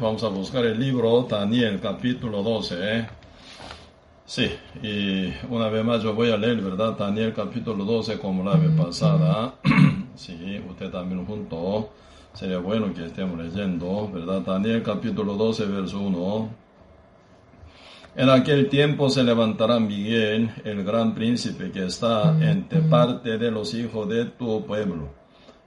Vamos a buscar el libro Daniel capítulo 12. ¿eh? Sí, y una vez más yo voy a leer, ¿verdad? Daniel capítulo 12 como la vez pasada. sí, usted también junto. Sería bueno que estemos leyendo, ¿verdad? Daniel capítulo 12, verso 1. En aquel tiempo se levantará Miguel, el gran príncipe que está entre parte de los hijos de tu pueblo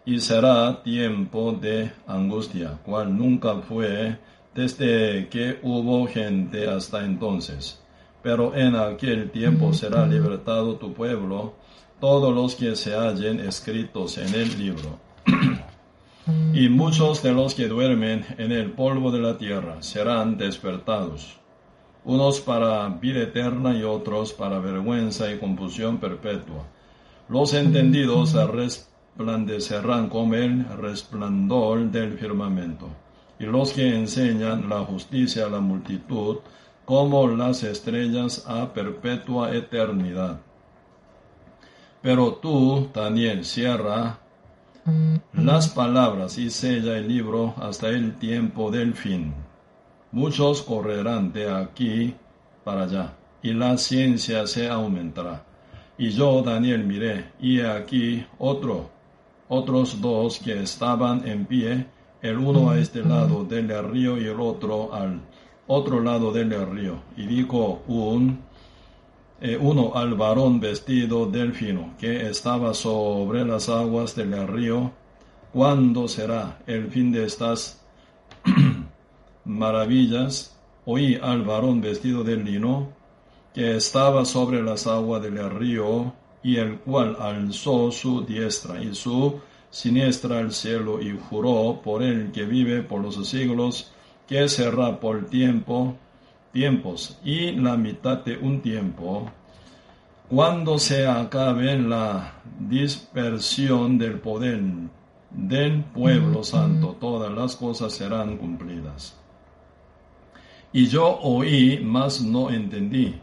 y será tiempo de angustia, cual nunca fue desde que hubo gente hasta entonces. Pero en aquel tiempo será libertado tu pueblo, todos los que se hallen escritos en el libro. y muchos de los que duermen en el polvo de la tierra serán despertados, unos para vida eterna y otros para vergüenza y confusión perpetua. Los entendidos resplandecerán como el resplandor del firmamento, y los que enseñan la justicia a la multitud, como las estrellas a perpetua eternidad. Pero tú, Daniel, cierra las palabras y sella el libro hasta el tiempo del fin. Muchos correrán de aquí para allá, y la ciencia se aumentará. Y yo, Daniel, miré, y aquí otro otros dos que estaban en pie, el uno a este lado del río y el otro al otro lado del río. Y dijo un, eh, uno al varón vestido delfino, que estaba sobre las aguas del río, ¿cuándo será el fin de estas maravillas? Oí al varón vestido de lino, que estaba sobre las aguas del río, y el cual alzó su diestra y su siniestra al cielo y juró por el que vive por los siglos, que será por tiempo, tiempos y la mitad de un tiempo, cuando se acabe la dispersión del poder del pueblo santo, todas las cosas serán cumplidas. Y yo oí, mas no entendí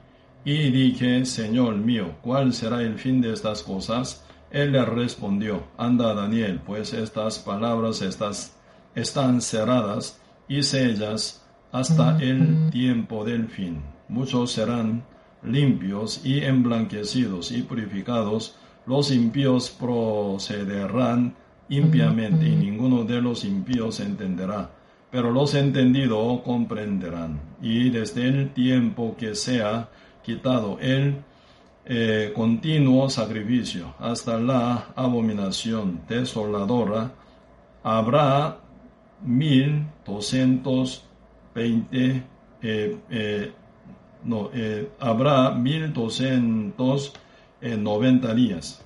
y dije, Señor mío, ¿cuál será el fin de estas cosas? Él le respondió, Anda Daniel, pues estas palabras estas, están cerradas y sellas hasta el tiempo del fin. Muchos serán limpios y emblanquecidos y purificados, los impíos procederán impiamente y ninguno de los impíos entenderá, pero los entendidos comprenderán. Y desde el tiempo que sea quitado el eh, continuo sacrificio. Hasta la abominación desoladora, habrá mil doscientos veinte, eh, eh, no, habrá mil doscientos noventa días.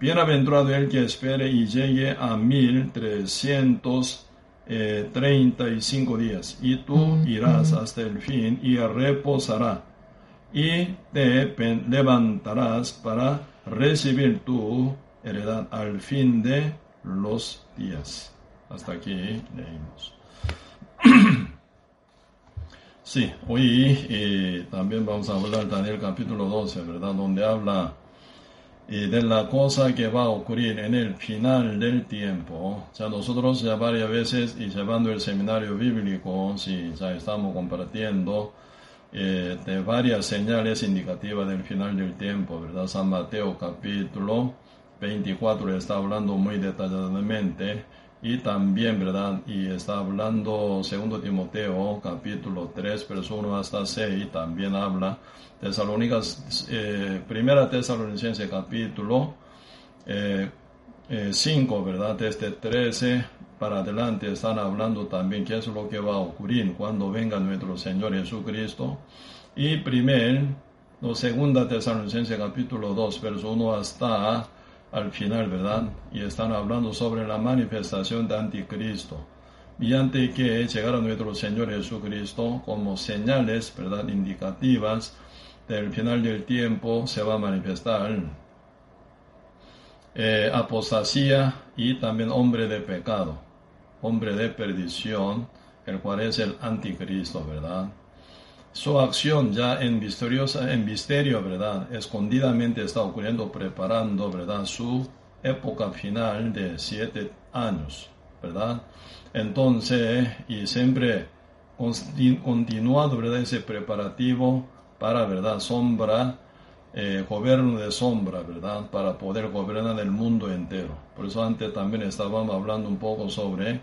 Bienaventurado el que espere y llegue a mil trescientos treinta y cinco días, y tú irás hasta el fin y reposará y te levantarás para recibir tu heredad al fin de los días. Hasta aquí leímos. Sí, hoy eh, también vamos a hablar Daniel capítulo 12, ¿verdad? Donde habla eh, de la cosa que va a ocurrir en el final del tiempo. O sea, nosotros ya varias veces y llevando el seminario bíblico, si ya estamos compartiendo eh, de varias señales indicativas del final del tiempo, ¿verdad? San Mateo capítulo 24 está hablando muy detalladamente y también, ¿verdad? Y está hablando segundo Timoteo capítulo 3, verso 1 hasta 6, también habla Tesalónicas, eh, primera Tesalonicense capítulo eh, 5, eh, ¿verdad? Desde 13 para adelante están hablando también qué es lo que va a ocurrir cuando venga nuestro Señor Jesucristo. Y primero, no, segunda Tesalonicense capítulo 2, verso 1 hasta al final, ¿verdad? Y están hablando sobre la manifestación de Anticristo. Y ante que llegara nuestro Señor Jesucristo como señales, ¿verdad? Indicativas del final del tiempo se va a manifestar eh, apostasía y también hombre de pecado, hombre de perdición, el cual es el anticristo, ¿verdad? Su acción ya en misteriosa, en misterio, ¿verdad? Escondidamente está ocurriendo, preparando, ¿verdad? Su época final de siete años, ¿verdad? Entonces, y siempre continuado, ¿verdad? Ese preparativo para, ¿verdad? Sombra, eh, gobierno de sombra, ¿verdad? Para poder gobernar el mundo entero. Por eso antes también estábamos hablando un poco sobre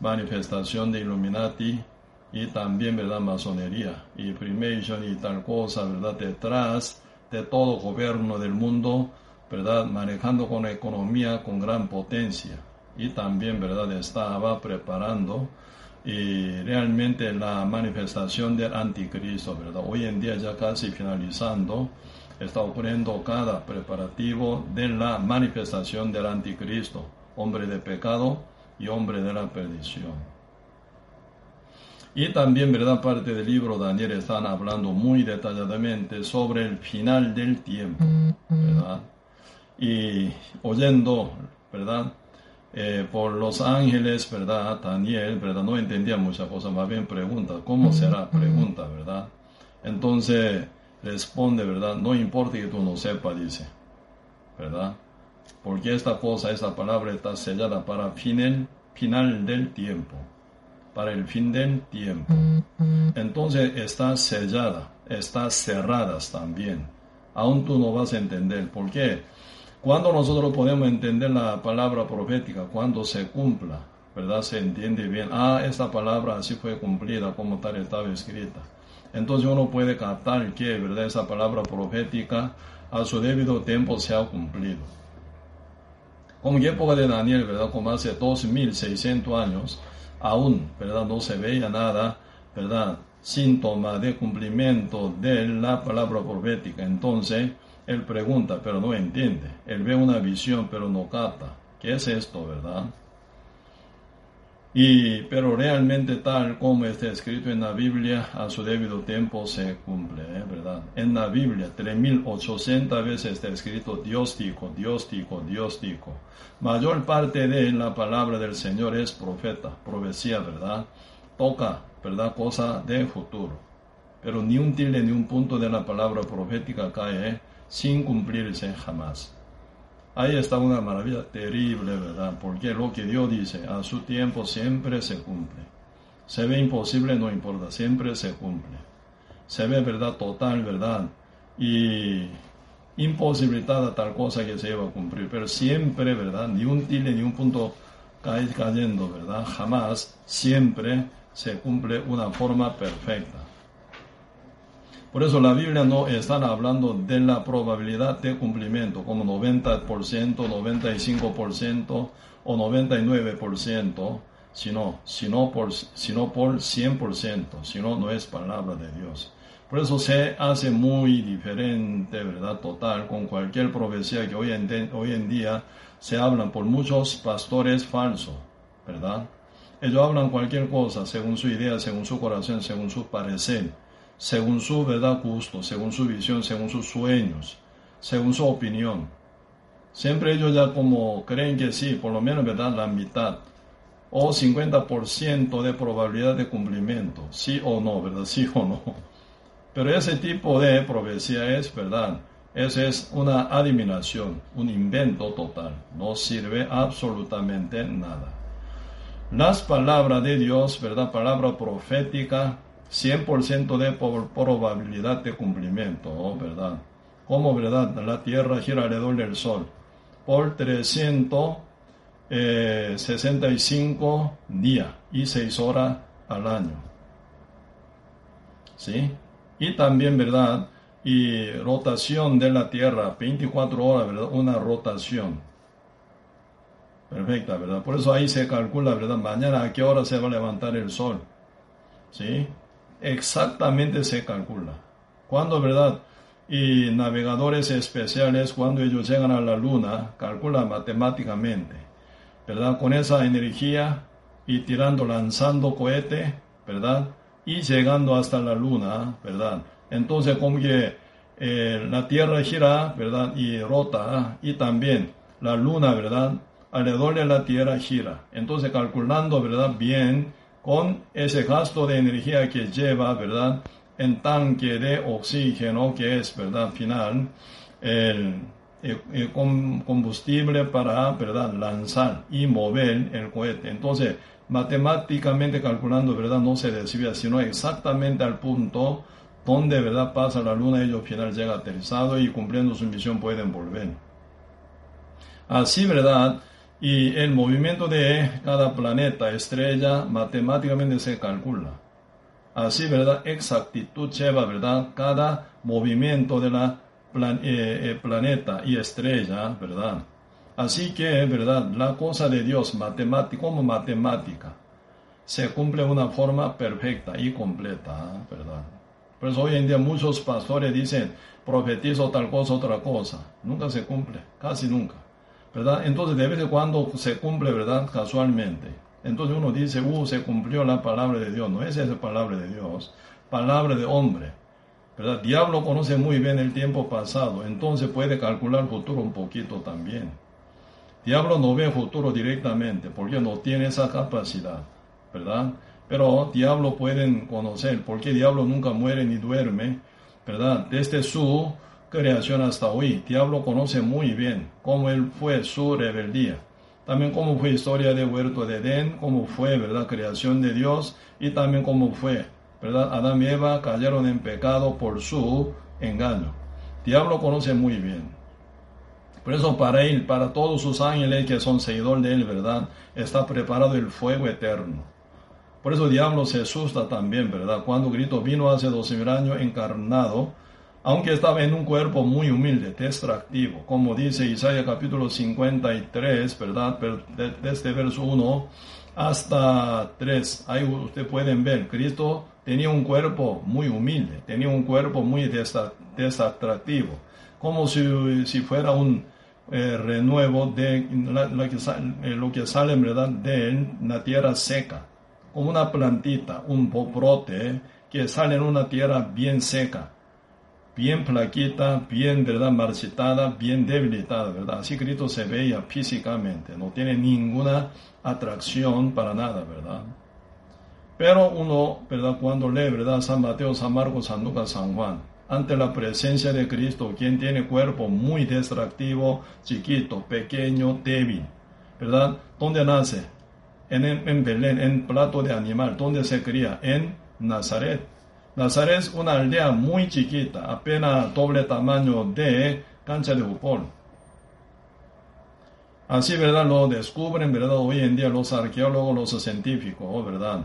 manifestación de Illuminati y también, ¿verdad? Masonería y Freemason y tal cosa, ¿verdad? Detrás de todo gobierno del mundo, ¿verdad? Manejando con economía con gran potencia. Y también, ¿verdad? Estaba preparando y realmente la manifestación del anticristo, ¿verdad? Hoy en día ya casi finalizando, está ocurriendo cada preparativo de la manifestación del anticristo, hombre de pecado y hombre de la perdición. Y también, ¿verdad? Parte del libro Daniel están hablando muy detalladamente sobre el final del tiempo, ¿verdad? Y oyendo, ¿verdad? Eh, por los ángeles, ¿verdad? Daniel, ¿verdad? No entendía muchas cosas, más bien pregunta, ¿cómo será? Pregunta, ¿verdad? Entonces responde, ¿verdad? No importa que tú no sepas, dice, ¿verdad? Porque esta cosa, esta palabra está sellada para final, final del tiempo para el fin del tiempo. Entonces está sellada, está cerradas también. Aún tú no vas a entender. ¿Por qué? Cuando nosotros podemos entender la palabra profética, cuando se cumpla, ¿verdad? Se entiende bien. Ah, esta palabra así fue cumplida como tal estaba escrita. Entonces uno puede captar que. Esa palabra profética a su debido tiempo se ha cumplido. Como en época de Daniel, ¿verdad? Como hace 2600 años, aún, ¿verdad? No se veía nada, ¿verdad? Síntoma de cumplimiento de la palabra profética. Entonces, él pregunta, pero no entiende. Él ve una visión, pero no capta. ¿Qué es esto, verdad? Y, pero realmente tal como está escrito en la Biblia, a su debido tiempo se cumple, ¿eh? ¿verdad? En la Biblia, 3800 veces está escrito Dios dijo, Dios dijo, Dios dijo. Mayor parte de la palabra del Señor es profeta, profecía, ¿verdad? Toca, ¿verdad? Cosa de futuro. Pero ni un tilde ni un punto de la palabra profética cae ¿eh? sin cumplirse jamás. Ahí está una maravilla terrible, ¿verdad? Porque lo que Dios dice a su tiempo siempre se cumple. Se ve imposible, no importa, siempre se cumple. Se ve verdad total, ¿verdad? Y imposibilitada tal cosa que se iba a cumplir, pero siempre, ¿verdad? Ni un tilde, ni un punto cae cayendo, ¿verdad? Jamás, siempre se cumple una forma perfecta. Por eso la Biblia no está hablando de la probabilidad de cumplimiento como 90%, 95% o 99%, sino, sino, por, sino por 100%, sino no es palabra de Dios. Por eso se hace muy diferente, ¿verdad? Total, con cualquier profecía que hoy en, hoy en día se hablan por muchos pastores falsos, ¿verdad? Ellos hablan cualquier cosa según su idea, según su corazón, según su parecer según su verdad gusto, según su visión, según sus sueños, según su opinión. Siempre ellos ya como creen que sí, por lo menos verdad la mitad o 50% de probabilidad de cumplimiento, sí o no, verdad, sí o no. Pero ese tipo de profecía es verdad, esa es una adivinación, un invento total, no sirve absolutamente nada. Las palabras de Dios, verdad, palabra profética, 100% de probabilidad de cumplimiento, ¿verdad? Como, ¿verdad? La Tierra gira alrededor del Sol por 365 eh, días y 6 horas al año. ¿Sí? Y también, ¿verdad? Y rotación de la Tierra, 24 horas, ¿verdad? Una rotación. Perfecta, ¿verdad? Por eso ahí se calcula, ¿verdad? Mañana a qué hora se va a levantar el sol. ¿Sí? Exactamente se calcula. Cuando, ¿verdad? Y navegadores especiales, cuando ellos llegan a la luna, calculan matemáticamente, ¿verdad? Con esa energía y tirando, lanzando cohete, ¿verdad? Y llegando hasta la luna, ¿verdad? Entonces, como que eh, la Tierra gira, ¿verdad? Y rota, y también la luna, ¿verdad? Alrededor de la Tierra gira. Entonces, calculando, ¿verdad? Bien, con ese gasto de energía que lleva, ¿verdad? En tanque de oxígeno, que es, ¿verdad? Final, el, combustible para ¿verdad? lanzar y mover el cohete. Entonces, matemáticamente calculando, ¿verdad? No se desvía, sino exactamente al punto donde, ¿verdad? Pasa la luna, ellos al final llega aterrizado y cumpliendo su misión pueden volver. Así, ¿verdad? Y el movimiento de cada planeta, estrella, matemáticamente se calcula. Así, ¿verdad? Exactitud lleva, ¿verdad? Cada movimiento de la eh, eh, planeta y estrella, ¿verdad? Así que, ¿verdad? La cosa de Dios, matemática, como matemática, se cumple de una forma perfecta y completa, ¿verdad? Por eso hoy en día muchos pastores dicen, profetizo tal cosa, otra cosa. Nunca se cumple, casi nunca. Entonces de vez en cuando se cumple, ¿verdad? Casualmente. Entonces uno dice, uh, se cumplió la palabra de Dios. No es esa palabra de Dios, palabra de hombre. ¿verdad? Diablo conoce muy bien el tiempo pasado, entonces puede calcular el futuro un poquito también. Diablo no ve el futuro directamente porque no tiene esa capacidad, ¿verdad? Pero diablo pueden conocer, porque diablo nunca muere ni duerme, ¿verdad? Desde su creación hasta hoy. Diablo conoce muy bien cómo él fue su rebeldía. También cómo fue historia de huerto de Edén, cómo fue, ¿verdad? Creación de Dios y también cómo fue, ¿verdad? Adán y Eva cayeron en pecado por su engaño. Diablo conoce muy bien. Por eso para él, para todos sus ángeles que son seguidores de él, ¿verdad? Está preparado el fuego eterno. Por eso diablo se asusta también, ¿verdad? Cuando Cristo vino hace 12 mil años encarnado, aunque estaba en un cuerpo muy humilde, extractivo, como dice Isaías capítulo 53, ¿verdad? Desde este verso 1 hasta 3, ahí ustedes pueden ver, Cristo tenía un cuerpo muy humilde, tenía un cuerpo muy desatractivo, como si, si fuera un eh, renuevo de eh, lo que sale ¿verdad? de la tierra seca, como una plantita, un brote que sale en una tierra bien seca bien plaquita, bien, ¿verdad?, marchitada, bien debilitada, ¿verdad? Así Cristo se veía físicamente, no tiene ninguna atracción para nada, ¿verdad? Pero uno, ¿verdad?, cuando lee, ¿verdad?, San Mateo, San Marcos, San Lucas, San Juan, ante la presencia de Cristo, quien tiene cuerpo muy distractivo, chiquito, pequeño, débil, ¿verdad? ¿Dónde nace? En, en Belén, en plato de animal. ¿Dónde se cría? En Nazaret. Nazaret es una aldea muy chiquita, apenas doble tamaño de cancha de fútbol. Así, ¿verdad? Lo descubren, ¿verdad? Hoy en día los arqueólogos, los científicos, ¿verdad?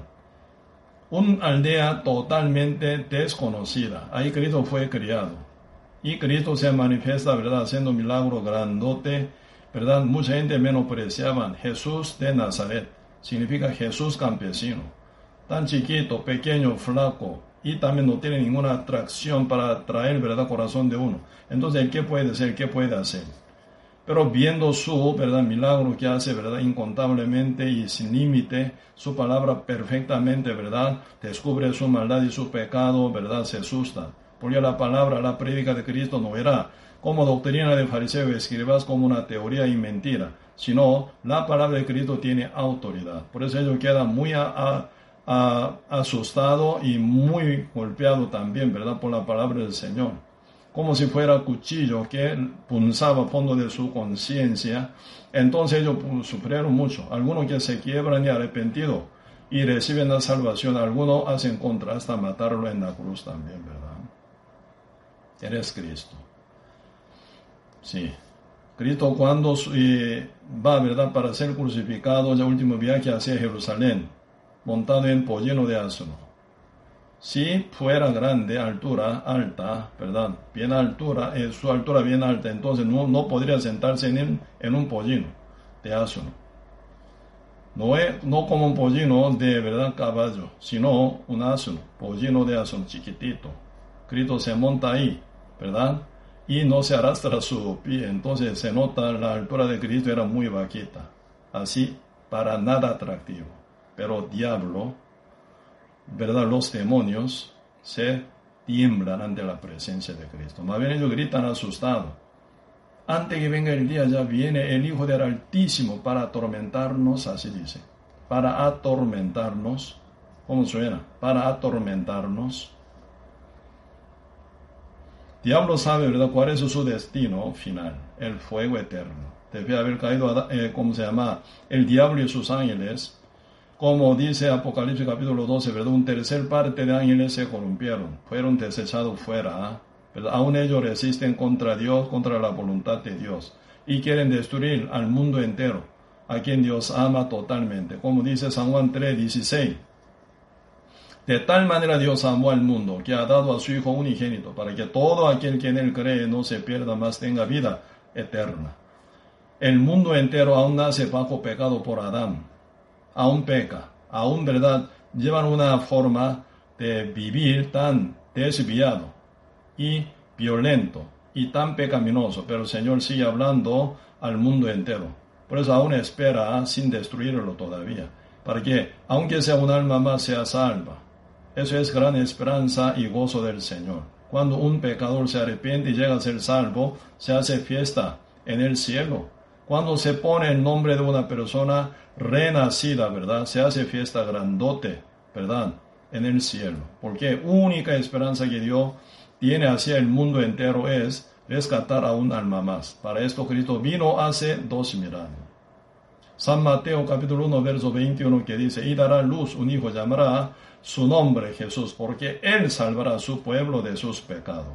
Una aldea totalmente desconocida. Ahí Cristo fue criado. Y Cristo se manifiesta, ¿verdad? Haciendo milagros grandote, ¿verdad? Mucha gente menospreciaba Jesús de Nazaret. Significa Jesús campesino. Tan chiquito, pequeño, flaco, y también no tiene ninguna atracción para atraer verdad corazón de uno. Entonces, ¿qué puede ser? ¿Qué puede hacer? Pero viendo su verdad milagro que hace verdad incontablemente y sin límite, su palabra perfectamente verdad, descubre su maldad y su pecado, verdad se asusta. Porque la palabra, la prédica de Cristo no era como doctrina de fariseo escribas como una teoría y mentira, sino la palabra de Cristo tiene autoridad. Por eso ellos quedan muy a asustado y muy golpeado también, ¿verdad? Por la palabra del Señor. Como si fuera cuchillo que punzaba fondo de su conciencia. Entonces ellos sufrieron mucho. Algunos que se quiebran y arrepentidos y reciben la salvación. Algunos hacen contra hasta matarlo en la cruz también, ¿verdad? Eres Cristo. Sí. Cristo cuando va, ¿verdad? Para ser crucificado, el último viaje hacia Jerusalén montado en pollino de asno. Si fuera grande, altura, alta, ¿verdad? Bien altura, eh, su altura bien alta, entonces no, no podría sentarse en, en un pollino de asno. No, es, no como un pollino de verdad caballo, sino un asno, pollino de asno chiquitito. Cristo se monta ahí, ¿verdad? Y no se arrastra su pie, entonces se nota la altura de Cristo era muy bajita, así para nada atractivo. Pero diablo, ¿verdad? Los demonios se tiemblan ante la presencia de Cristo. Más bien ellos gritan asustados. Antes que venga el día ya viene el Hijo del Altísimo para atormentarnos, así dice. Para atormentarnos. ¿Cómo suena? Para atormentarnos. Diablo sabe, ¿verdad?, cuál es su destino final, el fuego eterno. Debe haber caído, eh, ¿cómo se llama?, el diablo y sus ángeles. Como dice Apocalipsis capítulo 12, ¿verdad? Un tercer parte de ángeles se corrompieron, fueron desechados fuera. ¿verdad? Aún ellos resisten contra Dios, contra la voluntad de Dios. Y quieren destruir al mundo entero, a quien Dios ama totalmente. Como dice San Juan 3, 16. De tal manera Dios amó al mundo que ha dado a su Hijo unigénito para que todo aquel que en él cree no se pierda más tenga vida eterna. El mundo entero aún nace bajo pecado por Adán. Aún peca. Aún, verdad, llevan una forma de vivir tan desviado y violento y tan pecaminoso. Pero el Señor sigue hablando al mundo entero. Por eso aún espera sin destruirlo todavía. Para que, aunque sea un alma más, sea salva. Eso es gran esperanza y gozo del Señor. Cuando un pecador se arrepiente y llega a ser salvo, se hace fiesta en el cielo. Cuando se pone el nombre de una persona renacida, ¿verdad? Se hace fiesta grandote, ¿verdad? En el cielo. Porque única esperanza que Dios tiene hacia el mundo entero es rescatar a un alma más. Para esto Cristo vino hace dos mil años. San Mateo capítulo 1 verso 21 que dice, y dará luz un hijo llamará su nombre Jesús, porque Él salvará a su pueblo de sus pecados.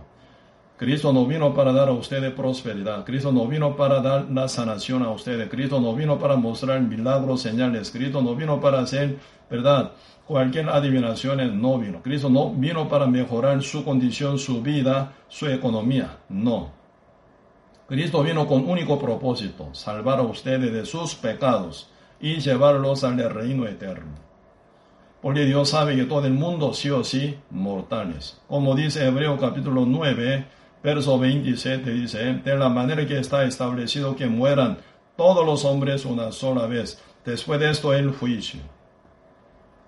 Cristo no vino para dar a ustedes prosperidad, Cristo no vino para dar la sanación a ustedes, Cristo no vino para mostrar milagros, señales, Cristo no vino para hacer, ¿verdad? Cualquier adivinación no vino. Cristo no vino para mejorar su condición, su vida, su economía, no. Cristo vino con único propósito, salvar a ustedes de sus pecados y llevarlos al reino eterno porque Dios sabe que todo el mundo sí o sí mortales. Como dice Hebreo capítulo 9, verso 27, dice, de la manera que está establecido que mueran todos los hombres una sola vez, después de esto el juicio.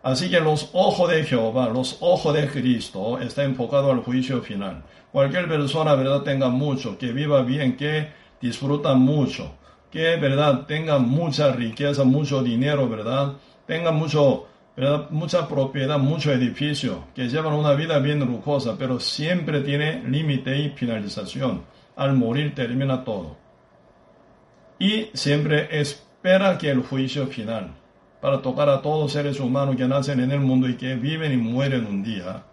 Así que los ojos de Jehová, los ojos de Cristo, está enfocado al juicio final. Cualquier persona, verdad, tenga mucho, que viva bien, que disfruta mucho, que, verdad, tenga mucha riqueza, mucho dinero, verdad, tenga mucho mucha propiedad, mucho edificio, que llevan una vida bien lujosa, pero siempre tiene límite y finalización. Al morir termina todo. Y siempre espera que el juicio final, para tocar a todos seres humanos que nacen en el mundo y que viven y mueren un día.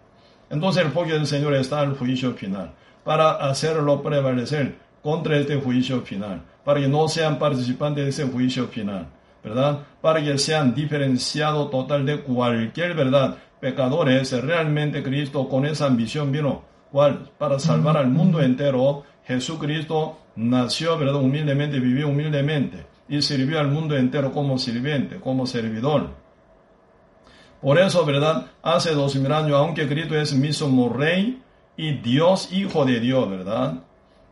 Entonces el fuego del Señor está al juicio final, para hacerlo prevalecer contra este juicio final, para que no sean participantes de ese juicio final. ¿Verdad? Para que sean diferenciados total de cualquier verdad. Pecadores, realmente Cristo con esa ambición vino. Para salvar al mundo entero. Jesucristo nació, ¿verdad? Humildemente, vivió humildemente y sirvió al mundo entero como sirviente, como servidor. Por eso, ¿verdad? Hace dos mil años, aunque Cristo es mismo rey y Dios, hijo de Dios, ¿verdad?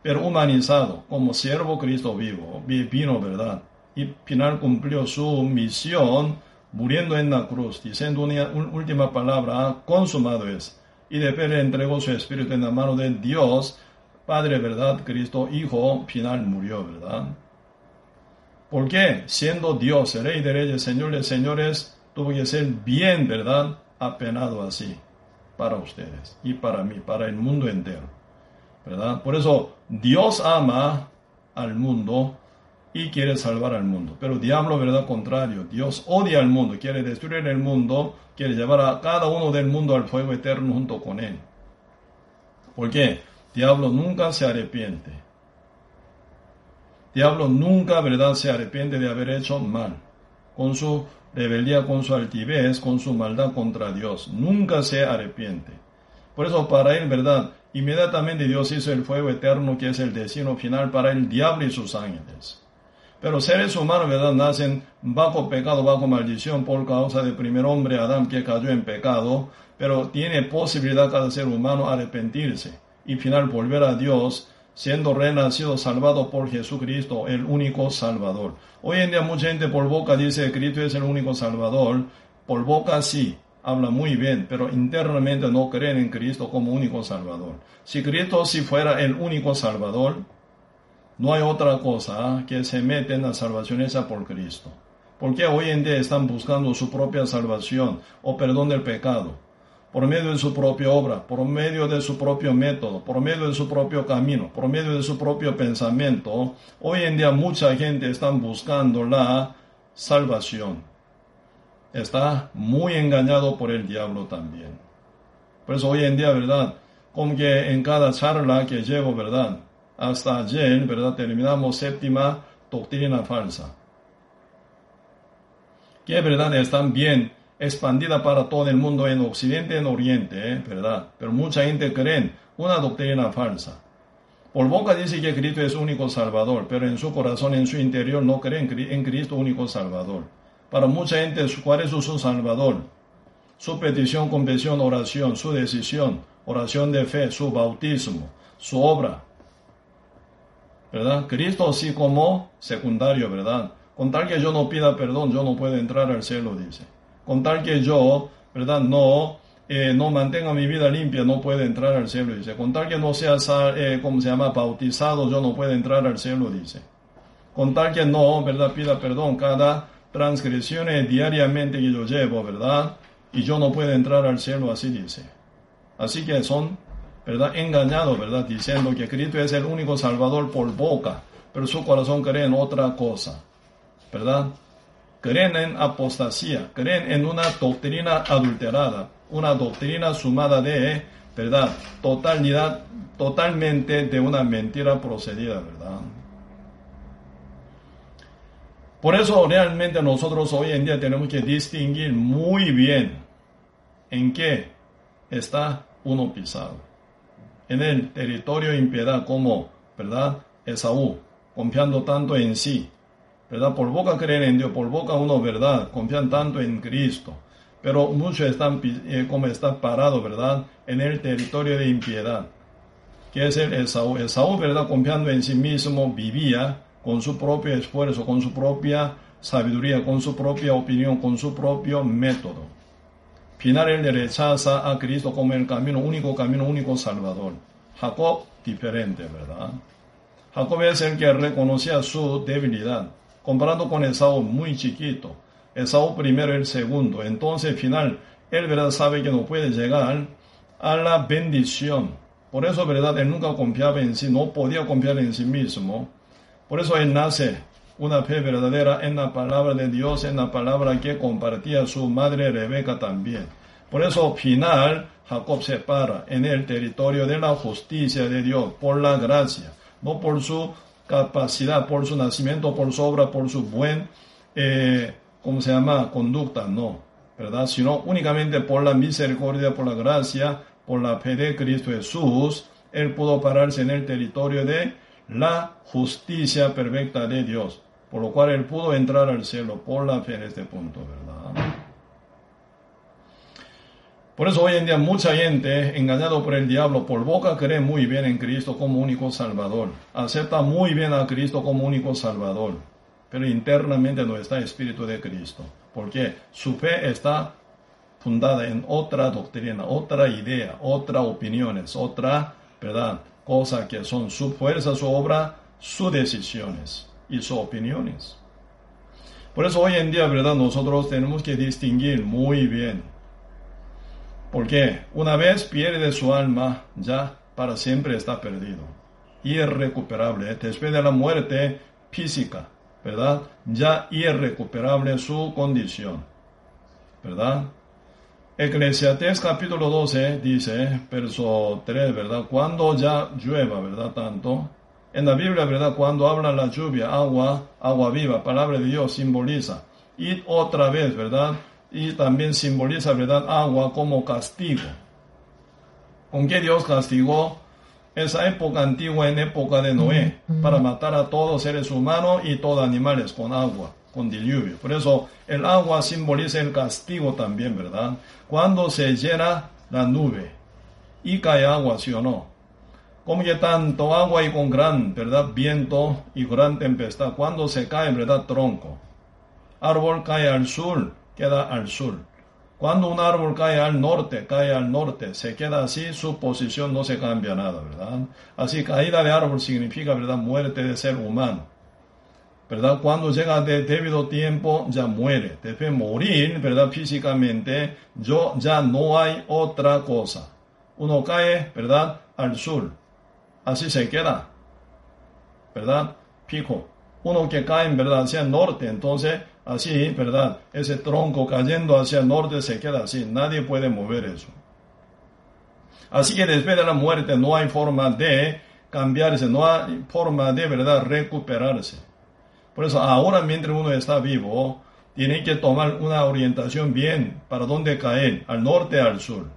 Pero humanizado, como siervo Cristo vivo, vino, ¿verdad? Y final cumplió su misión muriendo en la cruz, diciendo una, última palabra, consumado es. Y de le entregó su espíritu en la mano de Dios, Padre, ¿verdad? Cristo, Hijo, final murió, ¿verdad? ¿Por qué? Siendo Dios, el Rey de Reyes, Señor Señores, tuvo que ser bien, ¿verdad? Apenado así, para ustedes y para mí, para el mundo entero, ¿verdad? Por eso, Dios ama al mundo y quiere salvar al mundo. Pero diablo, verdad contrario, Dios odia al mundo, quiere destruir el mundo, quiere llevar a cada uno del mundo al fuego eterno junto con él. ¿Por qué? Diablo nunca se arrepiente. Diablo nunca, verdad, se arrepiente de haber hecho mal. Con su rebeldía, con su altivez, con su maldad contra Dios. Nunca se arrepiente. Por eso para él, verdad, inmediatamente Dios hizo el fuego eterno que es el destino final para el diablo y sus ángeles. Pero seres humanos, ¿verdad? Nacen bajo pecado, bajo maldición por causa del primer hombre, Adán, que cayó en pecado, pero tiene posibilidad cada ser humano arrepentirse y final volver a Dios, siendo renacido, salvado por Jesucristo, el único Salvador. Hoy en día mucha gente por boca dice que Cristo es el único Salvador. Por boca sí, habla muy bien, pero internamente no creen en Cristo como único Salvador. Si Cristo si fuera el único Salvador, no hay otra cosa que se mete en la salvación esa por Cristo. Porque hoy en día están buscando su propia salvación o perdón del pecado. por medio de su propia obra, por medio de su propio método, por medio de su propio camino, por medio de su propio pensamiento. Hoy en día mucha gente está buscando la salvación. Está muy engañado por el diablo también. Por eso hoy en día, ¿verdad? Como que en cada charla que llevo, ¿verdad? Hasta ayer, ¿verdad? Terminamos séptima doctrina falsa. Que, ¿verdad? Están bien expandida para todo el mundo en Occidente en Oriente, ¿eh? ¿verdad? Pero mucha gente cree una doctrina falsa. Por boca dice que Cristo es único Salvador, pero en su corazón, en su interior, no creen en Cristo único Salvador. Para mucha gente, ¿cuál es su Salvador? Su petición, confesión, oración, su decisión, oración de fe, su bautismo, su obra. ¿Verdad? Cristo sí como secundario, ¿verdad? Con tal que yo no pida perdón, yo no puedo entrar al cielo, dice con tal que yo, ¿verdad? No, eh, no mantenga mi vida limpia, no puede entrar al cielo, dice. Con tal que no sea, eh, ¿cómo se llama? Bautizado, yo no puedo entrar al cielo, dice. Con tal que no, ¿verdad? Pida perdón cada transgresión diariamente que yo llevo, ¿verdad? Y yo no puedo entrar al cielo, así dice. Así que son, ¿verdad? Engañados, ¿verdad? Diciendo que Cristo es el único Salvador por boca, pero su corazón cree en otra cosa, ¿verdad? creen en apostasía, creen en una doctrina adulterada, una doctrina sumada de, ¿verdad? Totalidad, totalmente de una mentira procedida, ¿verdad? Por eso realmente nosotros hoy en día tenemos que distinguir muy bien en qué está uno pisado. En el territorio impiedad como, ¿verdad? Esaú, confiando tanto en sí, ¿verdad? Por boca creen en Dios, por boca uno, ¿verdad? Confían tanto en Cristo. Pero muchos están, eh, como está parado, ¿verdad? En el territorio de impiedad. Que es Esaú. Esaú, ¿verdad? Confiando en sí mismo, vivía con su propio esfuerzo, con su propia sabiduría, con su propia opinión, con su propio método. Final él rechaza a Cristo como el camino, único camino, único salvador. Jacob, diferente, ¿verdad? Jacob es el que reconocía su debilidad comparado con Esaú muy chiquito. Esaú primero el segundo. Entonces al final, él verdad sabe que no puede llegar a la bendición. Por eso, verdad, él nunca confiaba en sí, no podía confiar en sí mismo. Por eso él nace una fe verdadera en la palabra de Dios, en la palabra que compartía su madre Rebeca también. Por eso, al final, Jacob se para en el territorio de la justicia de Dios, por la gracia, no por su capacidad, por su nacimiento, por su obra, por su buen, eh, ¿cómo se llama? Conducta, no, ¿verdad? Sino únicamente por la misericordia, por la gracia, por la fe de Cristo Jesús, Él pudo pararse en el territorio de la justicia perfecta de Dios, por lo cual Él pudo entrar al cielo por la fe en este punto, ¿verdad? Por eso hoy en día mucha gente, engañado por el diablo, por boca cree muy bien en Cristo como único Salvador. Acepta muy bien a Cristo como único Salvador. Pero internamente no está Espíritu de Cristo. Porque su fe está fundada en otra doctrina, otra idea, otra opiniones, otra, ¿verdad? Cosa que son su fuerza, su obra, sus decisiones y sus opiniones. Por eso hoy en día, ¿verdad? Nosotros tenemos que distinguir muy bien porque una vez pierde su alma, ya para siempre está perdido. Irrecuperable. Después de la muerte física, ¿verdad? Ya irrecuperable su condición. ¿Verdad? Eclesiastés capítulo 12 dice, verso 3, ¿verdad? Cuando ya llueva, ¿verdad? Tanto. En la Biblia, ¿verdad? Cuando habla la lluvia, agua, agua viva, palabra de Dios simboliza. Y otra vez, ¿verdad? y también simboliza, ¿verdad?, agua como castigo. ¿Con qué Dios castigó esa época antigua en época de Noé? Para matar a todos seres humanos y todos animales con agua, con diluvio. Por eso el agua simboliza el castigo también, ¿verdad? Cuando se llena la nube y cae agua, ¿sí o no? Como que tanto agua y con gran, ¿verdad? Viento y gran tempestad. Cuando se cae, ¿verdad? Tronco. Árbol cae al sur queda al sur. Cuando un árbol cae al norte, cae al norte, se queda así, su posición no se cambia nada, ¿verdad? Así, caída de árbol significa, ¿verdad?, muerte de ser humano. ¿verdad? Cuando llega de debido tiempo, ya muere. Debe morir, ¿verdad? Físicamente, yo ya no hay otra cosa. Uno cae, ¿verdad? Al sur. Así se queda. ¿Verdad? Pico. Uno que cae, ¿verdad? Hacia el norte. Entonces, así, ¿verdad? Ese tronco cayendo hacia el norte se queda así. Nadie puede mover eso. Así que después de la muerte no hay forma de cambiarse, no hay forma de, ¿verdad? Recuperarse. Por eso ahora mientras uno está vivo, tiene que tomar una orientación bien para dónde caer, al norte, al sur.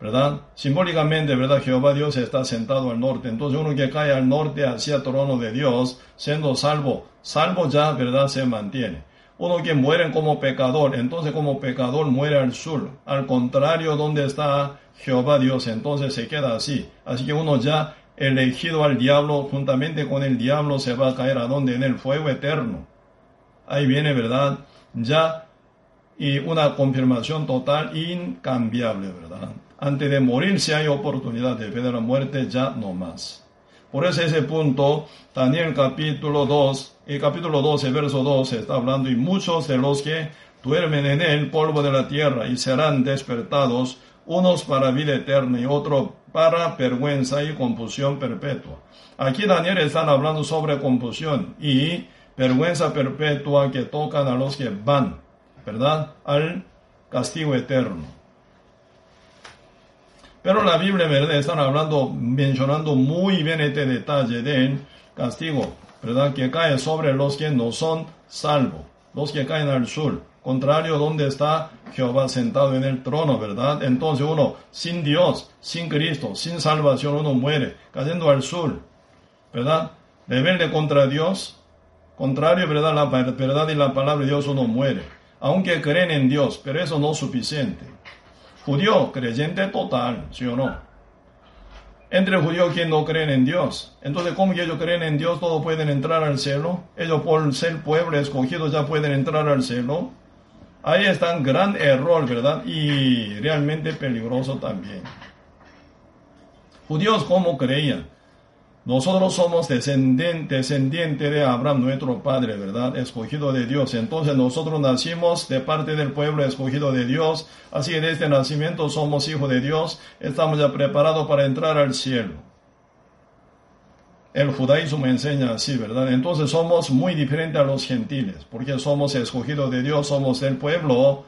¿Verdad? Simbólicamente, ¿verdad? Jehová Dios está sentado al norte. Entonces uno que cae al norte hacia el trono de Dios, siendo salvo, salvo ya, ¿verdad? Se mantiene. Uno que muere como pecador, entonces como pecador muere al sur. Al contrario, donde está Jehová Dios, entonces se queda así. Así que uno ya elegido al diablo, juntamente con el diablo se va a caer a donde? En el fuego eterno. Ahí viene, ¿verdad? Ya y una confirmación total incambiable, ¿verdad? Antes de morir si hay oportunidad de de la muerte, ya no más. Por eso ese punto, Daniel capítulo 2, el capítulo 12, verso 2 está hablando y muchos de los que duermen en el polvo de la tierra y serán despertados unos para vida eterna y otros para vergüenza y confusión perpetua. Aquí Daniel está hablando sobre confusión y vergüenza perpetua que tocan a los que van, ¿verdad? Al castigo eterno. Pero la Biblia, ¿verdad? Están hablando, mencionando muy bien este detalle del castigo, ¿verdad? Que cae sobre los que no son salvos, los que caen al sur contrario donde está Jehová sentado en el trono, ¿verdad? Entonces uno, sin Dios, sin Cristo, sin salvación, uno muere, cayendo al sur, ¿verdad? Rebelde contra Dios, contrario, ¿verdad? La verdad y la palabra de Dios, uno muere. Aunque creen en Dios, pero eso no es suficiente. Judío, creyente total, ¿sí o no? entre judíos que no creen en Dios. Entonces, ¿cómo ellos creen en Dios? Todos pueden entrar al cielo. Ellos por ser pueblo escogido ya pueden entrar al cielo. Ahí está un gran error, ¿verdad? Y realmente peligroso también. Judíos, ¿cómo creían? Nosotros somos descendientes descendiente de Abraham, nuestro padre, ¿verdad? Escogido de Dios. Entonces nosotros nacimos de parte del pueblo escogido de Dios. Así que desde nacimiento somos hijos de Dios. Estamos ya preparados para entrar al cielo. El judaísmo enseña así, ¿verdad? Entonces somos muy diferentes a los gentiles, porque somos escogidos de Dios, somos el pueblo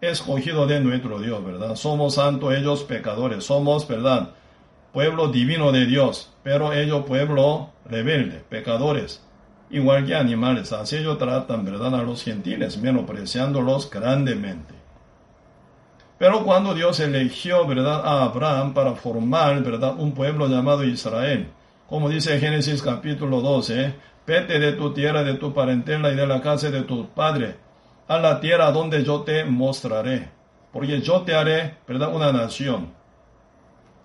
escogido de nuestro Dios, ¿verdad? Somos santos, ellos pecadores, somos, ¿verdad? Pueblo divino de Dios, pero ellos pueblo rebelde, pecadores, igual que animales. Así ellos tratan, ¿verdad? A los gentiles, menospreciándolos grandemente. Pero cuando Dios eligió, ¿verdad? A Abraham para formar, ¿verdad? Un pueblo llamado Israel, como dice Génesis capítulo 12, vete de tu tierra, de tu parentela y de la casa de tu padre, a la tierra donde yo te mostraré, porque yo te haré, ¿verdad?, una nación.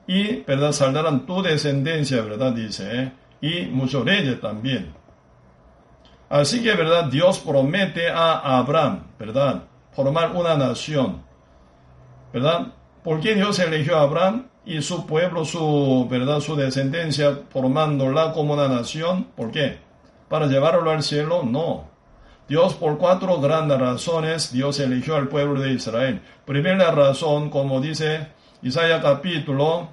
Y, ¿verdad?, saldrán tu descendencia, ¿verdad?, dice, ¿eh? y muchos reyes también. Así que, ¿verdad?, Dios promete a Abraham, ¿verdad?, formar una nación, ¿verdad? ¿Por qué Dios eligió a Abraham? y su pueblo, su verdad, su descendencia, formándola como una nación. ¿Por qué? ¿Para llevarlo al cielo? No. Dios por cuatro grandes razones, Dios eligió al pueblo de Israel. Primera razón, como dice Isaías capítulo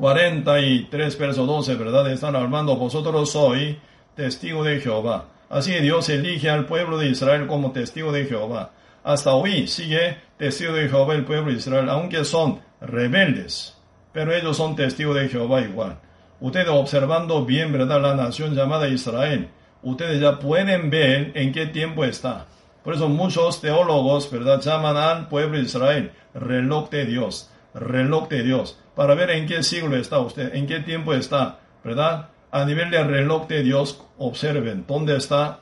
43, verso 12, ¿verdad? Están hablando, vosotros sois testigo de Jehová. Así Dios elige al pueblo de Israel como testigo de Jehová. Hasta hoy sigue testigo de Jehová el pueblo de Israel, aunque son rebeldes, pero ellos son testigos de Jehová igual. Ustedes observando bien, ¿verdad? La nación llamada Israel, ustedes ya pueden ver en qué tiempo está. Por eso muchos teólogos, ¿verdad? Llaman al pueblo de Israel reloj de Dios, reloj de Dios, para ver en qué siglo está usted, en qué tiempo está, ¿verdad? A nivel de reloj de Dios, observen dónde está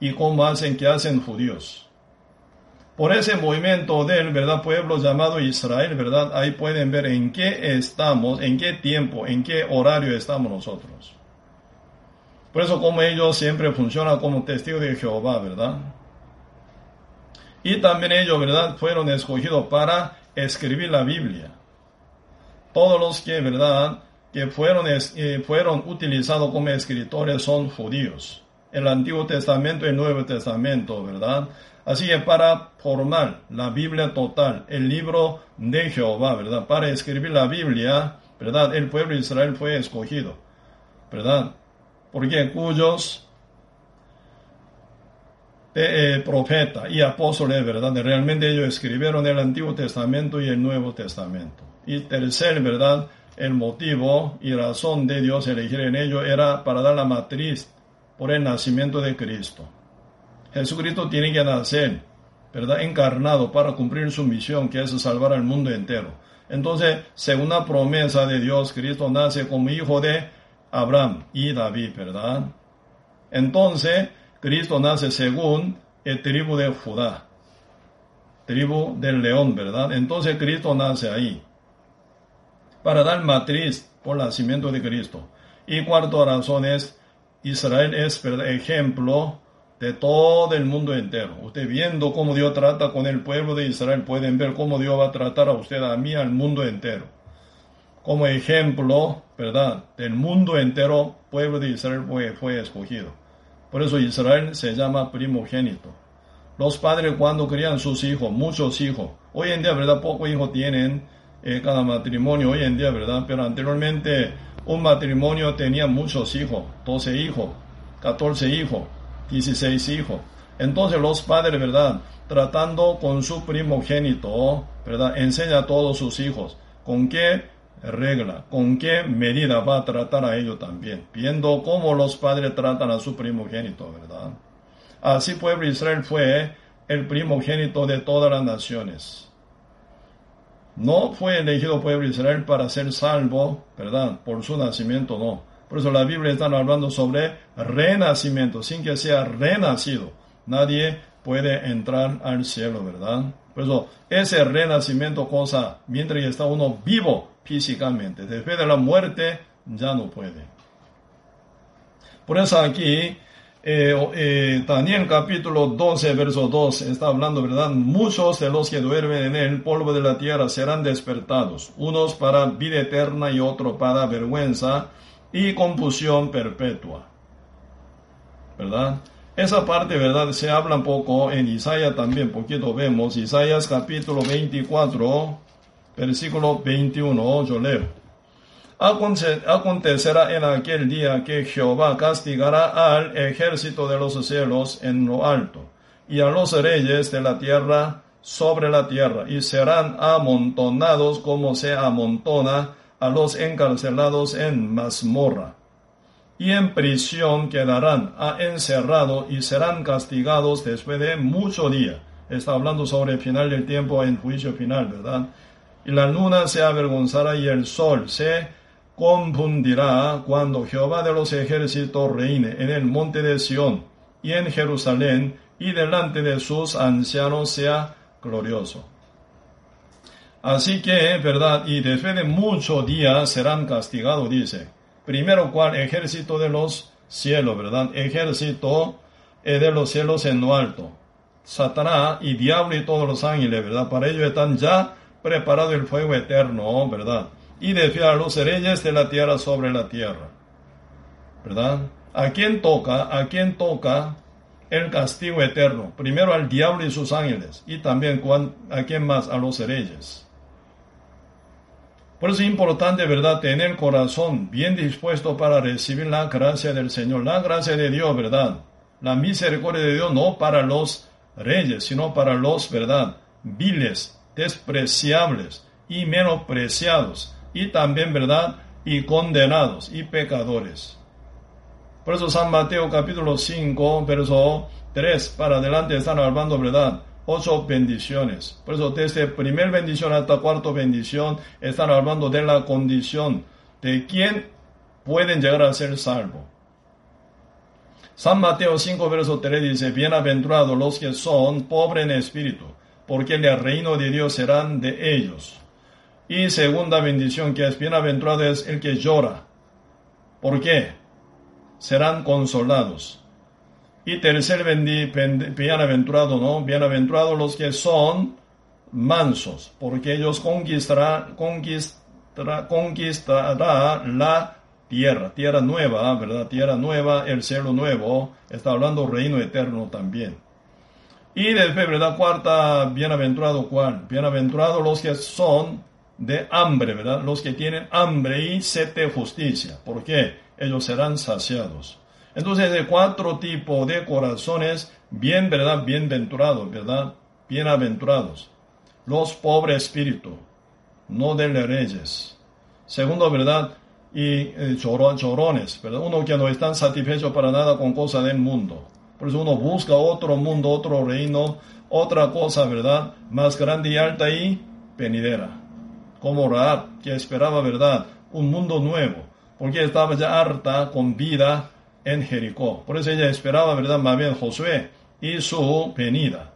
y cómo hacen que hacen judíos por ese movimiento del verdad pueblo llamado Israel, verdad, ahí pueden ver en qué estamos, en qué tiempo, en qué horario estamos nosotros. Por eso como ellos siempre funcionan como testigos de Jehová, ¿verdad? Y también ellos, ¿verdad? Fueron escogidos para escribir la Biblia. Todos los que, ¿verdad? Que fueron, eh, fueron utilizados como escritores son judíos. el Antiguo Testamento y el Nuevo Testamento, ¿verdad? Así que para formar la Biblia total, el libro de Jehová, ¿verdad? Para escribir la Biblia, ¿verdad? El pueblo de Israel fue escogido, ¿verdad? Porque cuyos eh, profeta y apóstoles, ¿verdad? Realmente ellos escribieron el Antiguo Testamento y el Nuevo Testamento. Y tercer, ¿verdad? El motivo y razón de Dios elegir en ellos era para dar la matriz por el nacimiento de Cristo. Jesucristo tiene que nacer, ¿verdad? Encarnado para cumplir su misión, que es salvar al mundo entero. Entonces, según la promesa de Dios, Cristo nace como hijo de Abraham y David, ¿verdad? Entonces, Cristo nace según el tribu de Judá, tribu del león, ¿verdad? Entonces Cristo nace ahí, para dar matriz por el nacimiento de Cristo. Y cuarto razón es, Israel es ejemplo de todo el mundo entero. Usted viendo cómo Dios trata con el pueblo de Israel, pueden ver cómo Dios va a tratar a usted, a mí, al mundo entero. Como ejemplo, ¿verdad? Del mundo entero, pueblo de Israel fue escogido. Por eso Israel se llama primogénito. Los padres cuando crían sus hijos, muchos hijos, hoy en día, ¿verdad? Pocos hijos tienen eh, cada matrimonio, hoy en día, ¿verdad? Pero anteriormente un matrimonio tenía muchos hijos, 12 hijos, 14 hijos, 16 hijos. Entonces los padres, ¿verdad? Tratando con su primogénito, ¿verdad? Enseña a todos sus hijos con qué regla, con qué medida va a tratar a ellos también, viendo cómo los padres tratan a su primogénito, ¿verdad? Así pueblo Israel fue el primogénito de todas las naciones. No fue elegido pueblo Israel para ser salvo, ¿verdad? Por su nacimiento, no. Por eso la Biblia está hablando sobre renacimiento, sin que sea renacido. Nadie puede entrar al cielo, ¿verdad? Por eso, ese renacimiento cosa, mientras está uno vivo, físicamente. Después de la muerte ya no puede. Por eso aquí, eh, eh, Daniel capítulo 12, verso 2, está hablando, ¿verdad? Muchos de los que duermen en el polvo de la tierra serán despertados, unos para vida eterna y otros para vergüenza y confusión perpetua. ¿Verdad? Esa parte, ¿verdad? Se habla un poco en Isaías también, poquito vemos. Isaías capítulo 24, versículo 21, yo leo. Acontecerá en aquel día que Jehová castigará al ejército de los cielos en lo alto, y a los reyes de la tierra sobre la tierra, y serán amontonados como se amontona a los encarcelados en mazmorra. Y en prisión quedarán a encerrado y serán castigados después de mucho día. Está hablando sobre el final del tiempo en juicio final, ¿verdad? Y la luna se avergonzará y el sol se confundirá cuando Jehová de los ejércitos reine en el monte de Sión y en Jerusalén y delante de sus ancianos sea glorioso. Así que, verdad, y después de muchos días serán castigados, dice. Primero, cual ejército de los cielos, verdad, ejército eh, de los cielos en lo alto. Satanás y diablo y todos los ángeles, verdad, para ellos están ya preparado el fuego eterno, ¿verdad? Y de a los reyes de la tierra sobre la tierra, ¿verdad? ¿A quién toca? ¿A quién toca el castigo eterno? Primero al diablo y sus ángeles, y también a quién más? A los reyes. Por eso es importante, ¿verdad?, tener el corazón bien dispuesto para recibir la gracia del Señor, la gracia de Dios, ¿verdad? La misericordia de Dios no para los reyes, sino para los, ¿verdad?, viles, despreciables y menospreciados, y también, ¿verdad? Y condenados y pecadores. Por eso San Mateo capítulo 5, verso 3 para adelante están hablando, ¿verdad? Ocho bendiciones. Por eso desde primer bendición hasta cuarto bendición están hablando de la condición de quién pueden llegar a ser salvo. San Mateo 5, verso 3 dice, bienaventurados los que son pobres en espíritu, porque el reino de Dios serán de ellos. Y segunda bendición que es bienaventurado es el que llora. ¿Por qué? Serán consolados. Y tercer bienaventurado, ¿no? Bienaventurados los que son mansos, porque ellos conquistarán, conquistará, conquistará la tierra, tierra nueva, ¿verdad? Tierra nueva, el cielo nuevo, está hablando reino eterno también. Y después, ¿verdad? Cuarta, bienaventurado cuál? Bienaventurado los que son de hambre, ¿verdad? Los que tienen hambre y sed de justicia. ¿Por qué? Ellos serán saciados. Entonces, de cuatro tipos de corazones, bien, ¿verdad? Bienventurados, ¿verdad? Bienaventurados. Los pobres espíritu, no de reyes. Segundo, ¿verdad? Y eh, chorones, ¿verdad? Uno que no están satisfechos para nada con cosas del mundo. Por eso uno busca otro mundo, otro reino, otra cosa, ¿verdad? Más grande y alta y venidera. Como Raab, que esperaba, ¿verdad? Un mundo nuevo. Porque estaba ya harta con vida en Jericó. Por eso ella esperaba, ¿verdad? Más bien Josué y su venida.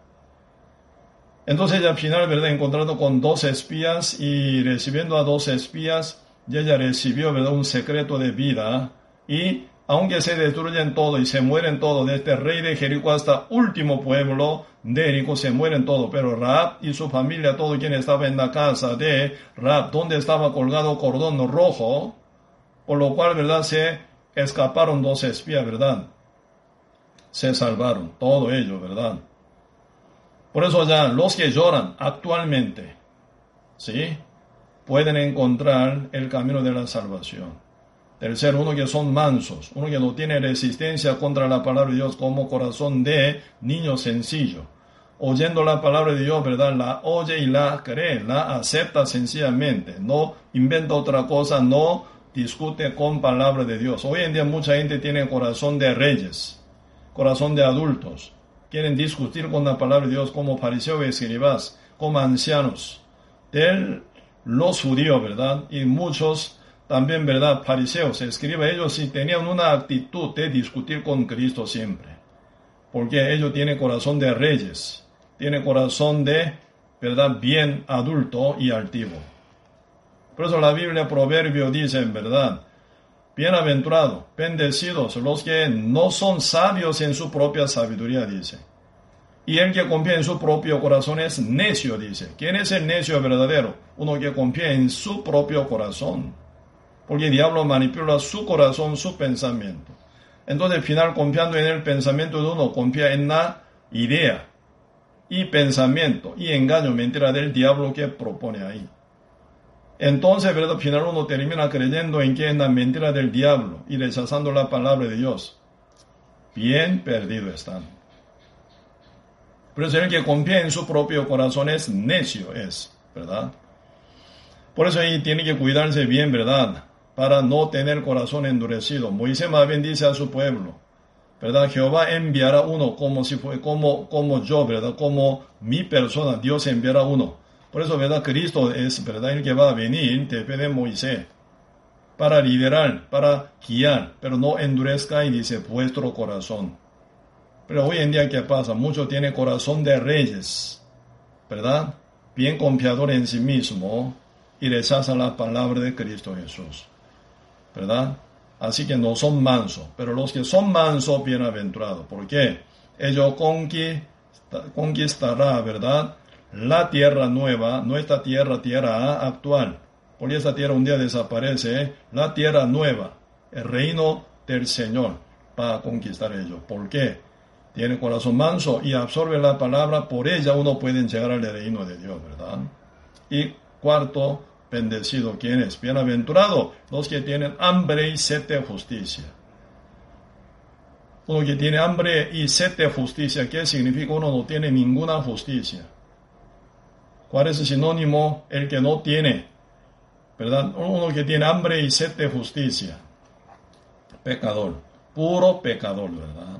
Entonces ella al final, ¿verdad? Encontrando con dos espías y recibiendo a dos espías, y ella recibió, ¿verdad? Un secreto de vida. Y aunque se destruyen todo y se mueren todos, desde el rey de Jericó hasta último pueblo de Jericó, se mueren todos. Pero Raab y su familia, todo quien estaba en la casa de Raab, donde estaba colgado cordón rojo, por lo cual, ¿verdad? Se escaparon dos espías, ¿verdad? Se salvaron, todo ello, ¿verdad? Por eso ya los que lloran actualmente, ¿sí? Pueden encontrar el camino de la salvación. Ser uno que son mansos, uno que no tiene resistencia contra la palabra de Dios como corazón de niño sencillo. Oyendo la palabra de Dios, ¿verdad? La oye y la cree, la acepta sencillamente. No inventa otra cosa, no discute con palabra de Dios. Hoy en día mucha gente tiene corazón de reyes, corazón de adultos, quieren discutir con la palabra de Dios como fariseos y escribas, como ancianos de los judíos, ¿verdad? Y muchos también, ¿verdad? Fariseos, escriba ellos y tenían una actitud de discutir con Cristo siempre. Porque ellos tienen corazón de reyes, tienen corazón de, ¿verdad? Bien adulto y altivo. Por eso la Biblia Proverbio dice en verdad, Bienaventurados, bendecidos los que no son sabios en su propia sabiduría, dice. Y el que confía en su propio corazón es necio, dice. ¿Quién es el necio verdadero? Uno que confía en su propio corazón. Porque el diablo manipula su corazón, su pensamiento. Entonces, al final, confiando en el pensamiento de uno, confía en la idea y pensamiento y engaño, mentira del diablo que propone ahí. Entonces, ¿verdad? Al final uno termina creyendo en que es la mentira del diablo y rechazando la palabra de Dios. Bien perdido están. Pero el que confía en su propio corazón es necio, es, ¿verdad? Por eso ahí tiene que cuidarse bien, ¿verdad? Para no tener corazón endurecido. Moisés más bien dice a su pueblo, ¿verdad? Jehová enviará uno como si fue, como, como yo, ¿verdad? Como mi persona, Dios enviará uno por eso, ¿verdad? Cristo es, ¿verdad? El que va a venir después de Moisés para liderar, para guiar, pero no endurezca y dice vuestro corazón. Pero hoy en día, ¿qué pasa? Muchos tienen corazón de reyes, ¿verdad? Bien confiador en sí mismo y rechazan la palabra de Cristo Jesús, ¿verdad? Así que no son mansos, pero los que son mansos, bienaventurados. ¿Por qué? Ellos conquistará, ¿verdad? la tierra nueva, nuestra tierra, tierra actual, porque esa tierra un día desaparece, ¿eh? la tierra nueva, el reino del Señor, para conquistar ellos. ¿Por qué? Tiene corazón manso y absorbe la palabra, por ella uno puede llegar al reino de Dios, ¿verdad? Y cuarto, bendecido, ¿quién es? Bienaventurado, los que tienen hambre y sed de justicia. Uno que tiene hambre y sed de justicia, ¿qué significa? Uno no tiene ninguna justicia. ¿Cuál es el sinónimo? El que no tiene, ¿verdad? Uno que tiene hambre y sed de justicia. Pecador, puro pecador, ¿verdad?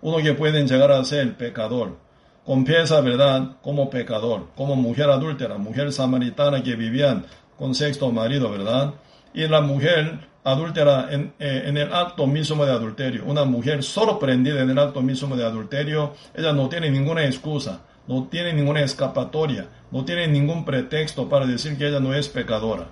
Uno que puede llegar a ser pecador. Confiesa, ¿verdad? Como pecador, como mujer adúltera, mujer samaritana que vivían con sexto marido, ¿verdad? Y la mujer adúltera en, eh, en, el acto mismo de adulterio. Una mujer sorprendida en el acto mismo de adulterio, ella no tiene ninguna excusa no tiene ninguna escapatoria, no tiene ningún pretexto para decir que ella no es pecadora.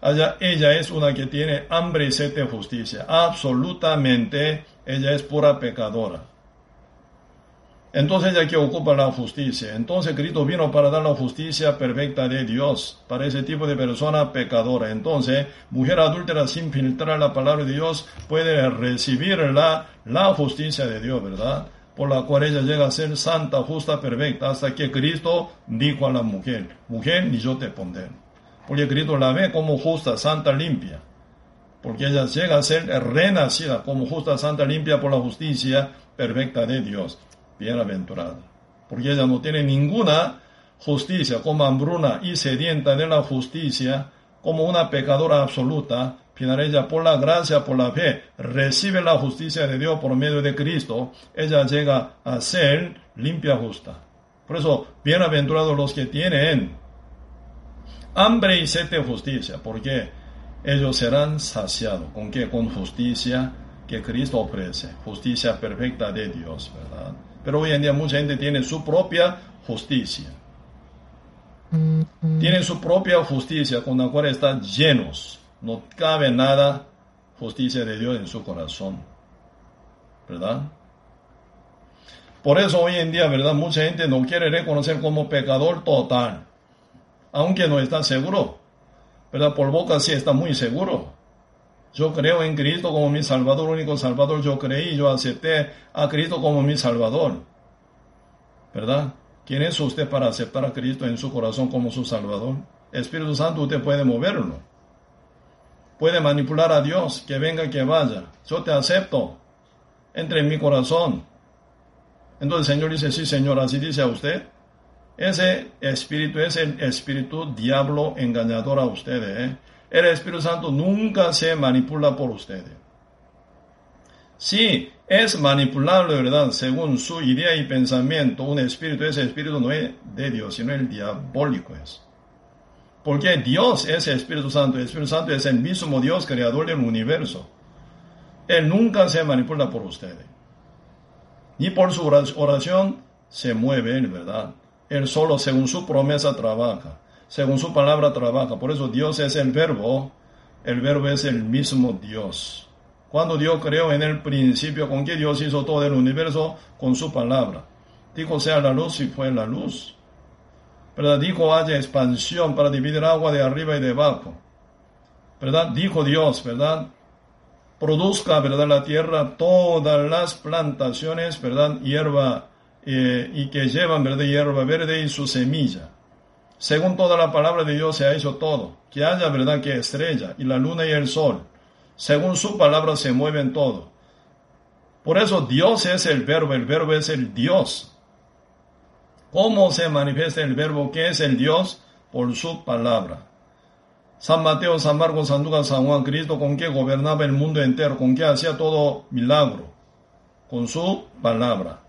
Ella, ella es una que tiene hambre y sed de justicia. Absolutamente, ella es pura pecadora. Entonces ella que ocupa la justicia. Entonces Cristo vino para dar la justicia perfecta de Dios para ese tipo de persona pecadora. Entonces, mujer adúltera sin filtrar la palabra de Dios puede recibir la, la justicia de Dios, ¿verdad? Por la cual ella llega a ser santa, justa, perfecta, hasta que Cristo dijo a la mujer, mujer, ni yo te pondré. Porque Cristo la ve como justa, santa, limpia. Porque ella llega a ser renacida como justa, santa, limpia por la justicia perfecta de Dios bienaventurada, porque ella no tiene ninguna justicia, como hambruna y sedienta de la justicia, como una pecadora absoluta, final ella por la gracia, por la fe, recibe la justicia de Dios por medio de Cristo, ella llega a ser limpia justa. Por eso, bienaventurados los que tienen hambre y sed de justicia, porque ellos serán saciados. ¿Con qué? Con justicia que Cristo ofrece, justicia perfecta de Dios, ¿verdad? Pero hoy en día mucha gente tiene su propia justicia. Tienen su propia justicia con la cual están llenos. No cabe nada justicia de Dios en su corazón. ¿Verdad? Por eso hoy en día, ¿verdad? Mucha gente no quiere reconocer como pecador total. Aunque no está seguro. ¿Verdad? Por boca sí está muy seguro. Yo creo en Cristo como mi Salvador, único Salvador. Yo creí, yo acepté a Cristo como mi Salvador. ¿Verdad? ¿Quién es usted para aceptar a Cristo en su corazón como su Salvador? Espíritu Santo usted puede moverlo. Puede manipular a Dios, que venga, que vaya. Yo te acepto. Entre en mi corazón. Entonces el Señor dice, sí Señor, así dice a usted. Ese espíritu es el espíritu diablo engañador a ustedes. ¿eh? El Espíritu Santo nunca se manipula por ustedes. Si es manipulable, ¿verdad? Según su idea y pensamiento, un espíritu, ese espíritu no es de Dios, sino el diabólico es. Porque Dios es el Espíritu Santo, el Espíritu Santo es el mismo Dios creador del universo. Él nunca se manipula por ustedes. Ni por su oración se mueve ¿verdad? Él solo según su promesa trabaja según su palabra trabaja. Por eso Dios es el verbo, el verbo es el mismo Dios. Cuando Dios creó en el principio, ¿con qué Dios hizo todo el universo? Con su palabra. Dijo sea la luz y fue la luz. Dijo haya expansión para dividir agua de arriba y de abajo. ¿Verdad? Dijo Dios, ¿verdad? Produzca, ¿verdad? La tierra todas las plantaciones, ¿verdad? Hierba eh, y que llevan, ¿verdad? Hierba verde y su semilla. Según toda la palabra de Dios se ha hecho todo. Que haya verdad que estrella y la luna y el sol. Según su palabra se mueven todo. Por eso Dios es el verbo, el verbo es el Dios. ¿Cómo se manifiesta el verbo que es el Dios? Por su palabra. San Mateo, San Marcos, San Lucas, San Juan, Cristo, con que gobernaba el mundo entero, con que hacía todo milagro, con su palabra.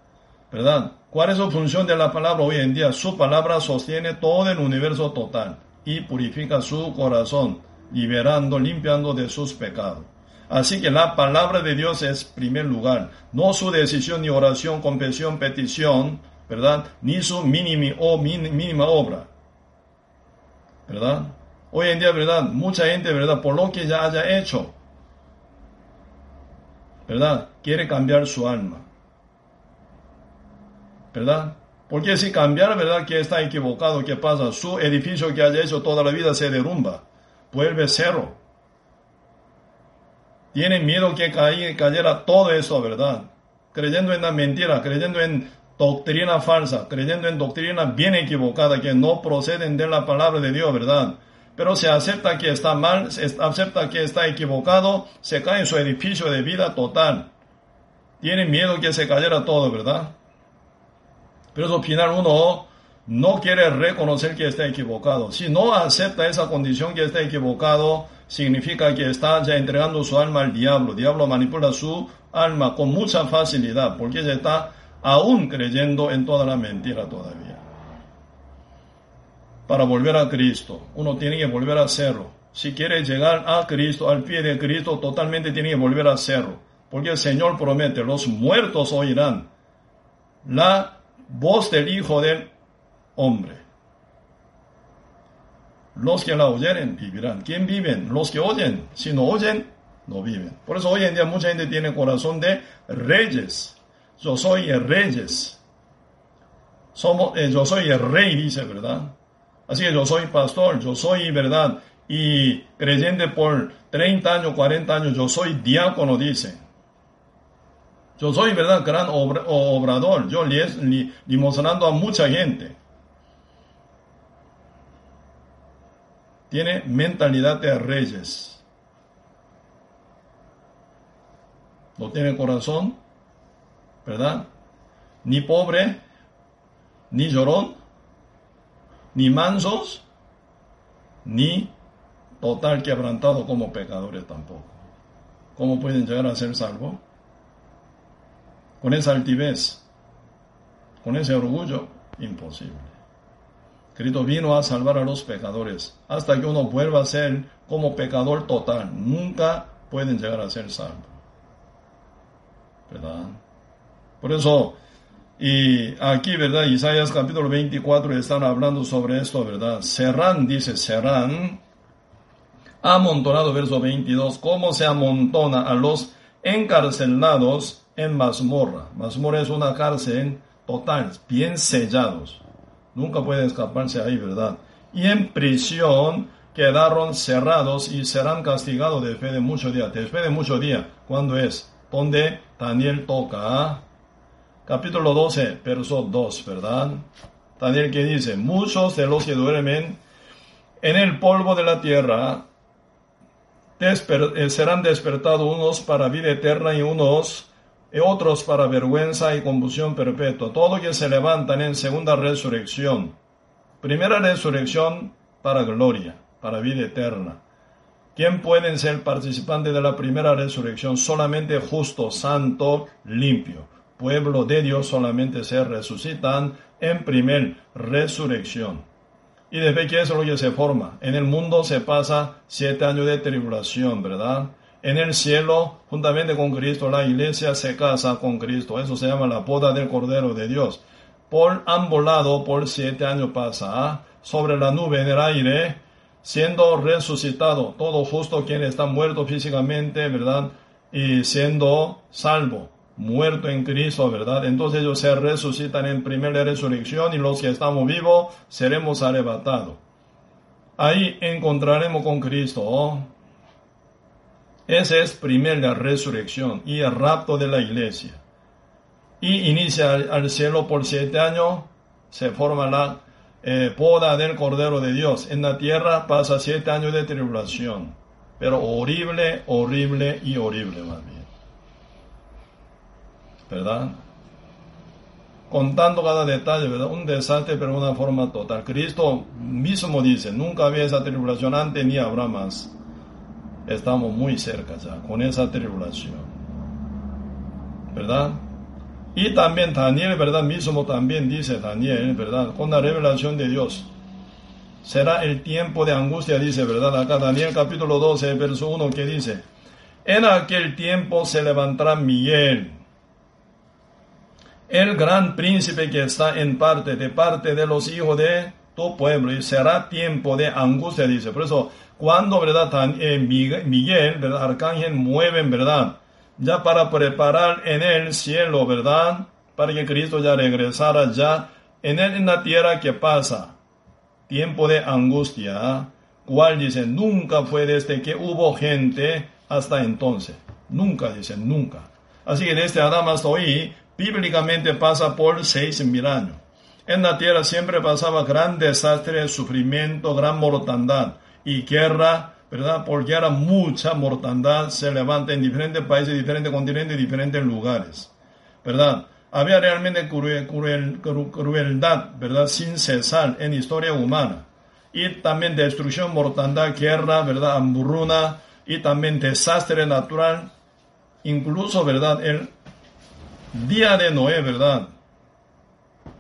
¿Verdad? ¿Cuál es su función de la palabra hoy en día? Su palabra sostiene todo el universo total y purifica su corazón, liberando, limpiando de sus pecados. Así que la palabra de Dios es primer lugar, no su decisión ni oración, confesión, petición, ¿verdad? Ni su mínima, o mínima obra, ¿verdad? Hoy en día, ¿verdad? Mucha gente, ¿verdad? Por lo que ya haya hecho, ¿verdad? Quiere cambiar su alma. ¿Verdad? Porque si cambiar, ¿verdad? Que está equivocado, ¿qué pasa? Su edificio que haya hecho toda la vida se derrumba, vuelve cero. Tiene miedo que cayera todo eso, ¿verdad? Creyendo en la mentira, creyendo en doctrina falsa, creyendo en doctrina bien equivocada, que no proceden de la palabra de Dios, ¿verdad? Pero se acepta que está mal, se acepta que está equivocado, se cae en su edificio de vida total. Tiene miedo que se cayera todo, ¿verdad? Pero final uno no quiere reconocer que está equivocado. Si no acepta esa condición que está equivocado, significa que está ya entregando su alma al diablo. Diablo manipula su alma con mucha facilidad porque ya está aún creyendo en toda la mentira todavía. Para volver a Cristo, uno tiene que volver a hacerlo. Si quiere llegar a Cristo, al pie de Cristo, totalmente tiene que volver a hacerlo. Porque el Señor promete, los muertos oirán la voz del Hijo del Hombre. Los que la oyeren vivirán. ¿Quién viven? Los que oyen. Si no oyen, no viven. Por eso hoy en día mucha gente tiene corazón de reyes. Yo soy el reyes. somos, eh, yo soy el rey, dice, ¿verdad? Así que yo soy pastor, yo soy, ¿verdad? Y creyente por 30 años, 40 años, yo soy diácono, dice. Yo soy, ¿verdad? Gran obrador. Yo le, limosnando a mucha gente. Tiene mentalidad de reyes. No tiene corazón, ¿verdad? Ni pobre, ni llorón, ni mansos, ni total quebrantado como pecadores tampoco. ¿Cómo pueden llegar a ser salvos? Con esa altivez, con ese orgullo, imposible. Cristo vino a salvar a los pecadores. Hasta que uno vuelva a ser como pecador total, nunca pueden llegar a ser salvos. ¿Verdad? Por eso, y aquí, ¿verdad? Isaías capítulo 24 están hablando sobre esto, ¿verdad? Serán, dice, serán amontonado, verso 22, cómo se amontona a los encarcelados en mazmorra. Mazmorra es una cárcel total, bien sellados. Nunca pueden escaparse ahí, ¿verdad? Y en prisión quedaron cerrados y serán castigados después de muchos días. Después de muchos días, ¿cuándo es? Donde Daniel toca capítulo 12, verso 2, ¿verdad? Daniel que dice, muchos de los que duermen en el polvo de la tierra eh, serán despertados unos para vida eterna y unos y otros para vergüenza y confusión perpetua. Todos que se levantan en segunda resurrección. Primera resurrección para gloria, para vida eterna. ¿Quién pueden ser participantes de la primera resurrección? Solamente justo, santo, limpio pueblo de Dios solamente se resucitan en primer resurrección. Y después, ¿qué es lo que se forma? En el mundo se pasa siete años de tribulación, ¿verdad? En el cielo, juntamente con Cristo, la iglesia se casa con Cristo. Eso se llama la boda del Cordero de Dios. Por ambos lados, por siete años pasa. ¿ah? Sobre la nube en el aire, siendo resucitado, todo justo quien está muerto físicamente, ¿verdad? Y siendo salvo muerto en Cristo, ¿verdad? Entonces ellos se resucitan en primera resurrección y los que estamos vivos seremos arrebatados. Ahí encontraremos con Cristo. ¿oh? Esa es primera resurrección y el rapto de la iglesia. Y inicia al cielo por siete años, se forma la eh, poda del Cordero de Dios. En la tierra pasa siete años de tribulación, pero horrible, horrible y horrible más bien. ¿verdad? Contando cada detalle, ¿verdad? Un desastre, pero de una forma total. Cristo mismo dice, nunca había esa tribulación antes ni habrá más. Estamos muy cerca ya con esa tribulación. ¿Verdad? Y también Daniel, ¿verdad? Mismo también dice Daniel, ¿verdad? Con la revelación de Dios. Será el tiempo de angustia, dice, ¿verdad? Acá Daniel capítulo 12, verso 1 que dice, en aquel tiempo se levantará Miguel el gran príncipe que está en parte, de parte de los hijos de tu pueblo, y será tiempo de angustia, dice. Por eso, cuando, ¿verdad? Eh, Miguel, ¿verdad? Arcángel mueven, ¿verdad? Ya para preparar en el cielo, ¿verdad? Para que Cristo ya regresara ya en, en la tierra que pasa. Tiempo de angustia, cual dice, nunca fue desde que hubo gente hasta entonces. Nunca, dice, nunca. Así que desde Adán hasta hoy, bíblicamente pasa por seis mil años. En la tierra siempre pasaba gran desastre, sufrimiento, gran mortandad y guerra, ¿verdad? Por guerra mucha mortandad se levanta en diferentes países, diferentes continentes, diferentes lugares, ¿verdad? Había realmente crueldad, ¿verdad? Sin cesar en historia humana. Y también destrucción, mortandad, guerra, ¿verdad? Hambruna y también desastre natural. Incluso, ¿verdad? El día de Noé, ¿verdad?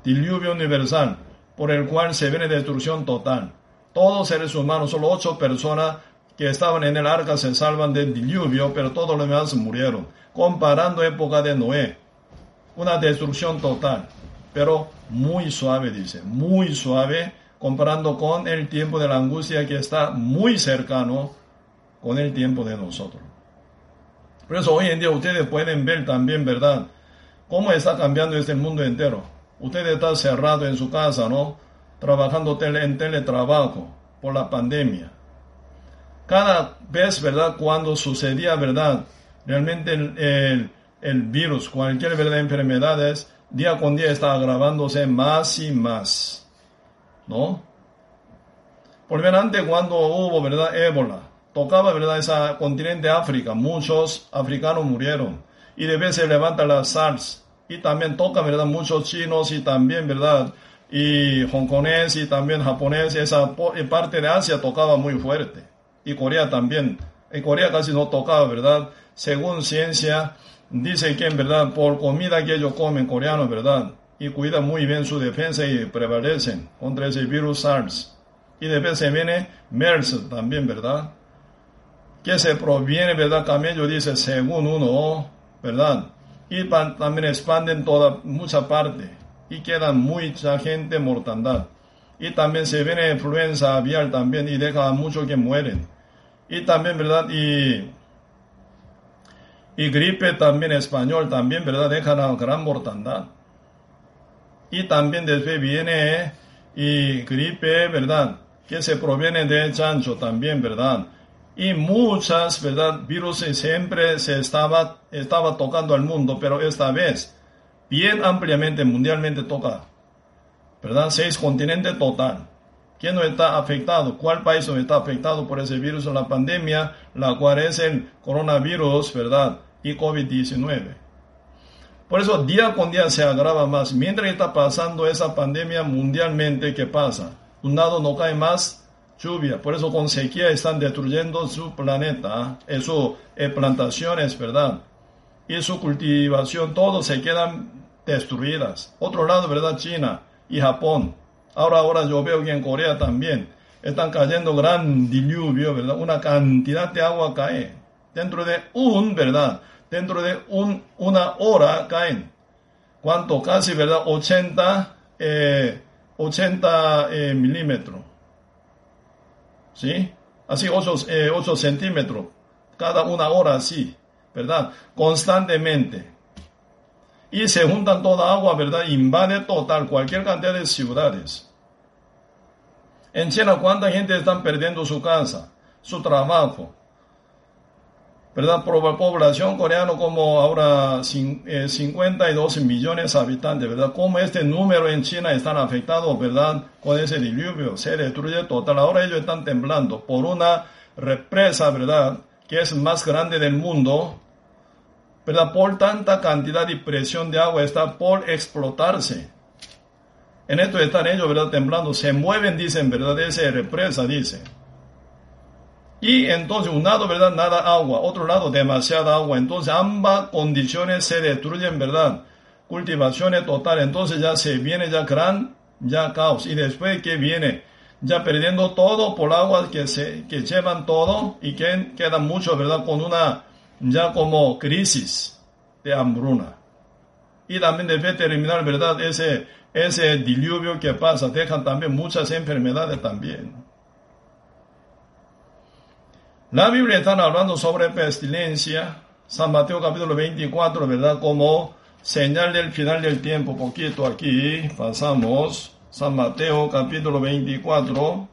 Diluvio universal, por el cual se viene destrucción total. Todos seres humanos, solo ocho personas que estaban en el arca se salvan del diluvio, pero todos los demás murieron. Comparando época de Noé, una destrucción total, pero muy suave, dice, muy suave, comparando con el tiempo de la angustia que está muy cercano con el tiempo de nosotros. Por eso hoy en día ustedes pueden ver también, ¿verdad? cómo está cambiando este mundo entero. Usted está cerrado en su casa, ¿no? Trabajando en teletrabajo por la pandemia. Cada vez, ¿verdad? Cuando sucedía, ¿verdad? Realmente el, virus, cualquier, ¿verdad? Día con día está agravándose más y más. ¿No? Por antes cuando hubo, ¿verdad? Ébola, tocaba, ¿verdad? Ese continente África, muchos africanos murieron. Y de vez se levanta la SARS, y también toca, ¿verdad? Muchos chinos y también, ¿verdad? Y hongkonés y también japonés, esa parte de Asia tocaba muy fuerte. Y Corea también. En Corea casi no tocaba, ¿verdad? Según ciencia, dice que en verdad por comida que ellos comen coreanos, ¿verdad? Y cuidan muy bien su defensa y prevalecen contra ese virus SARS. Y después se viene MERS también, ¿verdad? Que se proviene, ¿verdad? Camello dice según uno, ¿verdad? Y también expanden toda mucha parte y queda mucha gente mortandad. Y también se viene influenza aviar también y deja a muchos que mueren. Y también, ¿verdad? Y, y gripe también español también, ¿verdad? Deja una gran mortandad. Y también después viene y gripe, ¿verdad? Que se proviene de chancho también, ¿verdad? Y muchas, ¿verdad? Virus siempre se estaba, estaba tocando al mundo, pero esta vez bien ampliamente, mundialmente toca, ¿verdad? Seis continentes total. ¿Quién no está afectado? ¿Cuál país no está afectado por ese virus o la pandemia, la cual es el coronavirus, ¿verdad? Y COVID-19. Por eso día con día se agrava más. Mientras está pasando esa pandemia mundialmente, ¿qué pasa? Un lado no cae más lluvia. Por eso con sequía están destruyendo su planeta, eh, plantaciones, ¿verdad? Y su cultivación, todo se quedan destruidas. Otro lado, ¿verdad? China y Japón. Ahora, ahora yo veo que en Corea también están cayendo gran diluvio, ¿verdad? Una cantidad de agua cae. Dentro de un, ¿verdad? Dentro de un, una hora caen. ¿Cuánto? Casi, ¿verdad? 80, 80 eh, eh, milímetros. ¿Sí? Así 8, eh, centímetros, cada una hora así, ¿verdad? Constantemente. Y se juntan toda agua, ¿verdad? Invade total cualquier cantidad de ciudades. En China, ¿cuánta gente están perdiendo su casa, su trabajo? ¿Verdad? Por población coreana como ahora 52 eh, millones de habitantes, ¿verdad? Como este número en China están afectados, ¿verdad? Con ese diluvio, se destruye total. Ahora ellos están temblando por una represa, ¿verdad? Que es más grande del mundo, ¿verdad? Por tanta cantidad y presión de agua está por explotarse. En esto están ellos, ¿verdad? Temblando, se mueven, dicen, ¿verdad? Esa represa, dice. Y entonces un lado, ¿verdad? Nada agua, otro lado demasiada agua. Entonces ambas condiciones se destruyen, ¿verdad? Cultivaciones total. Entonces ya se viene ya gran, ya caos. Y después que viene ya perdiendo todo por agua que se, que llevan todo y que quedan mucho, ¿verdad? Con una ya como crisis de hambruna. Y también debe terminar, ¿verdad? Ese, ese diluvio que pasa, dejan también muchas enfermedades también. La Biblia está hablando sobre pestilencia, San Mateo capítulo 24, ¿verdad? Como señal del final del tiempo, poquito aquí, pasamos, San Mateo capítulo 24.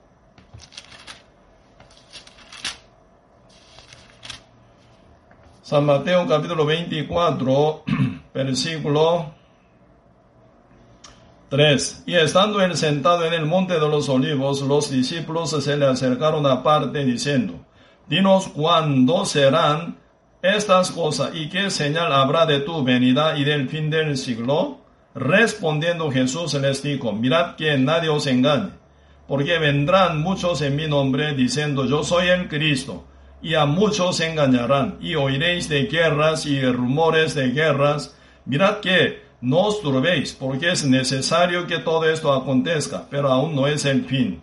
San Mateo capítulo 24, versículo 3. Y estando él sentado en el monte de los olivos, los discípulos se le acercaron aparte diciendo, Dinos cuándo serán estas cosas y qué señal habrá de tu venida y del fin del siglo. Respondiendo Jesús les dijo, mirad que nadie os engañe, porque vendrán muchos en mi nombre diciendo yo soy el Cristo, y a muchos engañarán, y oiréis de guerras y rumores de guerras. Mirad que no os turbéis, porque es necesario que todo esto acontezca, pero aún no es el fin.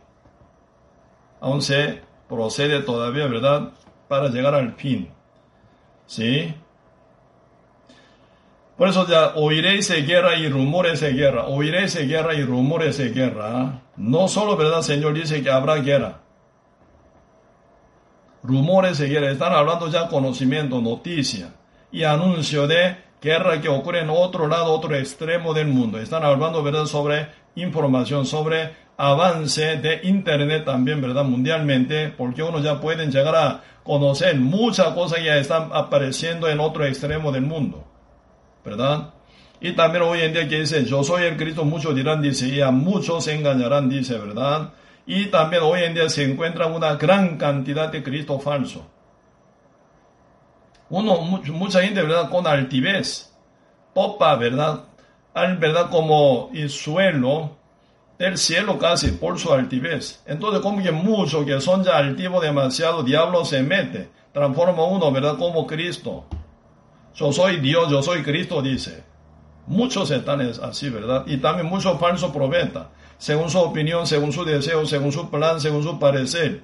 Aún se procede todavía, ¿verdad? Para llegar al fin. ¿Sí? Por eso ya oiréis de guerra y rumores de guerra, oiréis de guerra y rumores de guerra. No solo, ¿verdad? Señor dice que habrá guerra. Rumores de guerra, están hablando ya conocimiento, noticia y anuncio de guerra que ocurre en otro lado, otro extremo del mundo. Están hablando, ¿verdad?, sobre información, sobre avance de Internet también, ¿verdad?, mundialmente, porque uno ya pueden llegar a conocer muchas cosas que ya están apareciendo en otro extremo del mundo, ¿verdad? Y también hoy en día que dice, yo soy el Cristo, muchos dirán, dice, y muchos se engañarán, dice, ¿verdad? Y también hoy en día se encuentra una gran cantidad de Cristo falso. Uno, mucha gente, ¿verdad? Con altivez, topa, ¿verdad? Al, ¿verdad? Como el suelo del cielo casi por su altivez. Entonces, como que muchos que son ya altivos demasiado, diablo se mete, transforma uno, ¿verdad? Como Cristo. Yo soy Dios, yo soy Cristo, dice. Muchos están así, ¿verdad? Y también muchos falsos profetas según su opinión, según su deseo, según su plan, según su parecer.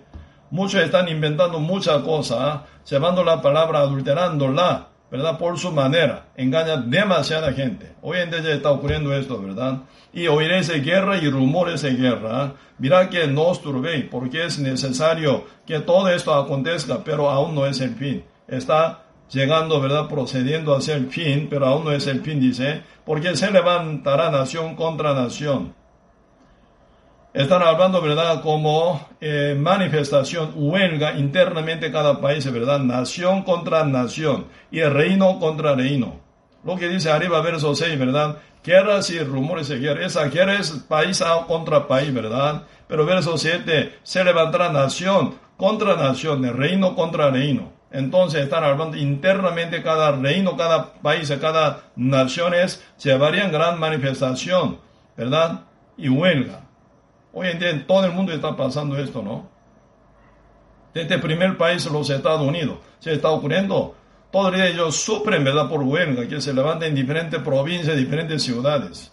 Muchos están inventando muchas cosas, ¿ah? llevando la palabra, adulterándola, ¿verdad? Por su manera. Engaña demasiada gente. Hoy en día está ocurriendo esto, ¿verdad? Y oiréis guerra y rumores de guerra. ¿ah? Mira que no os turbéis, porque es necesario que todo esto acontezca, pero aún no es el fin. Está llegando, ¿verdad? Procediendo hacia el fin, pero aún no es el fin, dice, porque se levantará nación contra nación están hablando, ¿verdad?, como eh, manifestación, huelga internamente cada país, ¿verdad? Nación contra nación y reino contra reino. Lo que dice arriba, verso 6, ¿verdad? Guerras y rumores de guerra. Esa guerra es país contra país, ¿verdad? Pero verso 7, se levantará nación contra nación, reino contra reino. Entonces están hablando internamente cada reino, cada país, cada nación llevarían gran manifestación, ¿verdad? Y huelga. Hoy en día en todo el mundo está pasando esto, ¿no? Desde el primer país, los Estados Unidos, se está ocurriendo. Todos ellos sufren, ¿verdad?, por huelga, que se levantan en diferentes provincias, diferentes ciudades.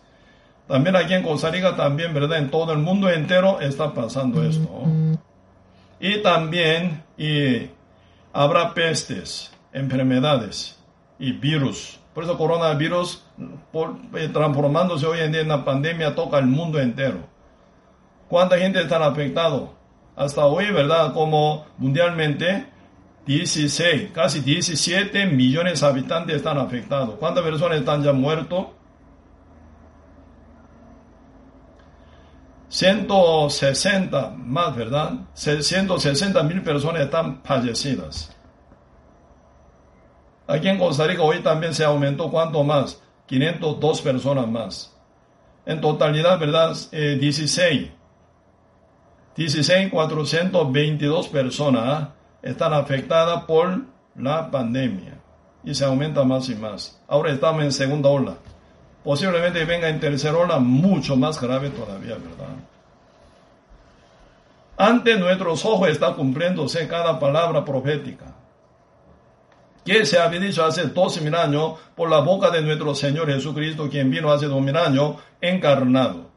También aquí en Costa Rica, también, ¿verdad?, en todo el mundo entero está pasando esto. Y también y habrá pestes, enfermedades y virus. Por eso coronavirus, eh, transformándose hoy en día en una pandemia, toca el mundo entero. ¿Cuánta gente está afectado? Hasta hoy, ¿verdad? Como mundialmente, 16, casi 17 millones de habitantes están afectados. ¿Cuántas personas están ya muertos? 160 más, ¿verdad? 160 mil personas están fallecidas. Aquí en Costa Rica hoy también se aumentó, ¿cuánto más? 502 personas más. En totalidad, ¿verdad? 16 eh, 16.422 personas están afectadas por la pandemia y se aumenta más y más. Ahora estamos en segunda ola. Posiblemente venga en tercera ola mucho más grave todavía, ¿verdad? Ante nuestros ojos está cumpliéndose cada palabra profética que se había dicho hace 12 mil años por la boca de nuestro Señor Jesucristo, quien vino hace dos mil años encarnado.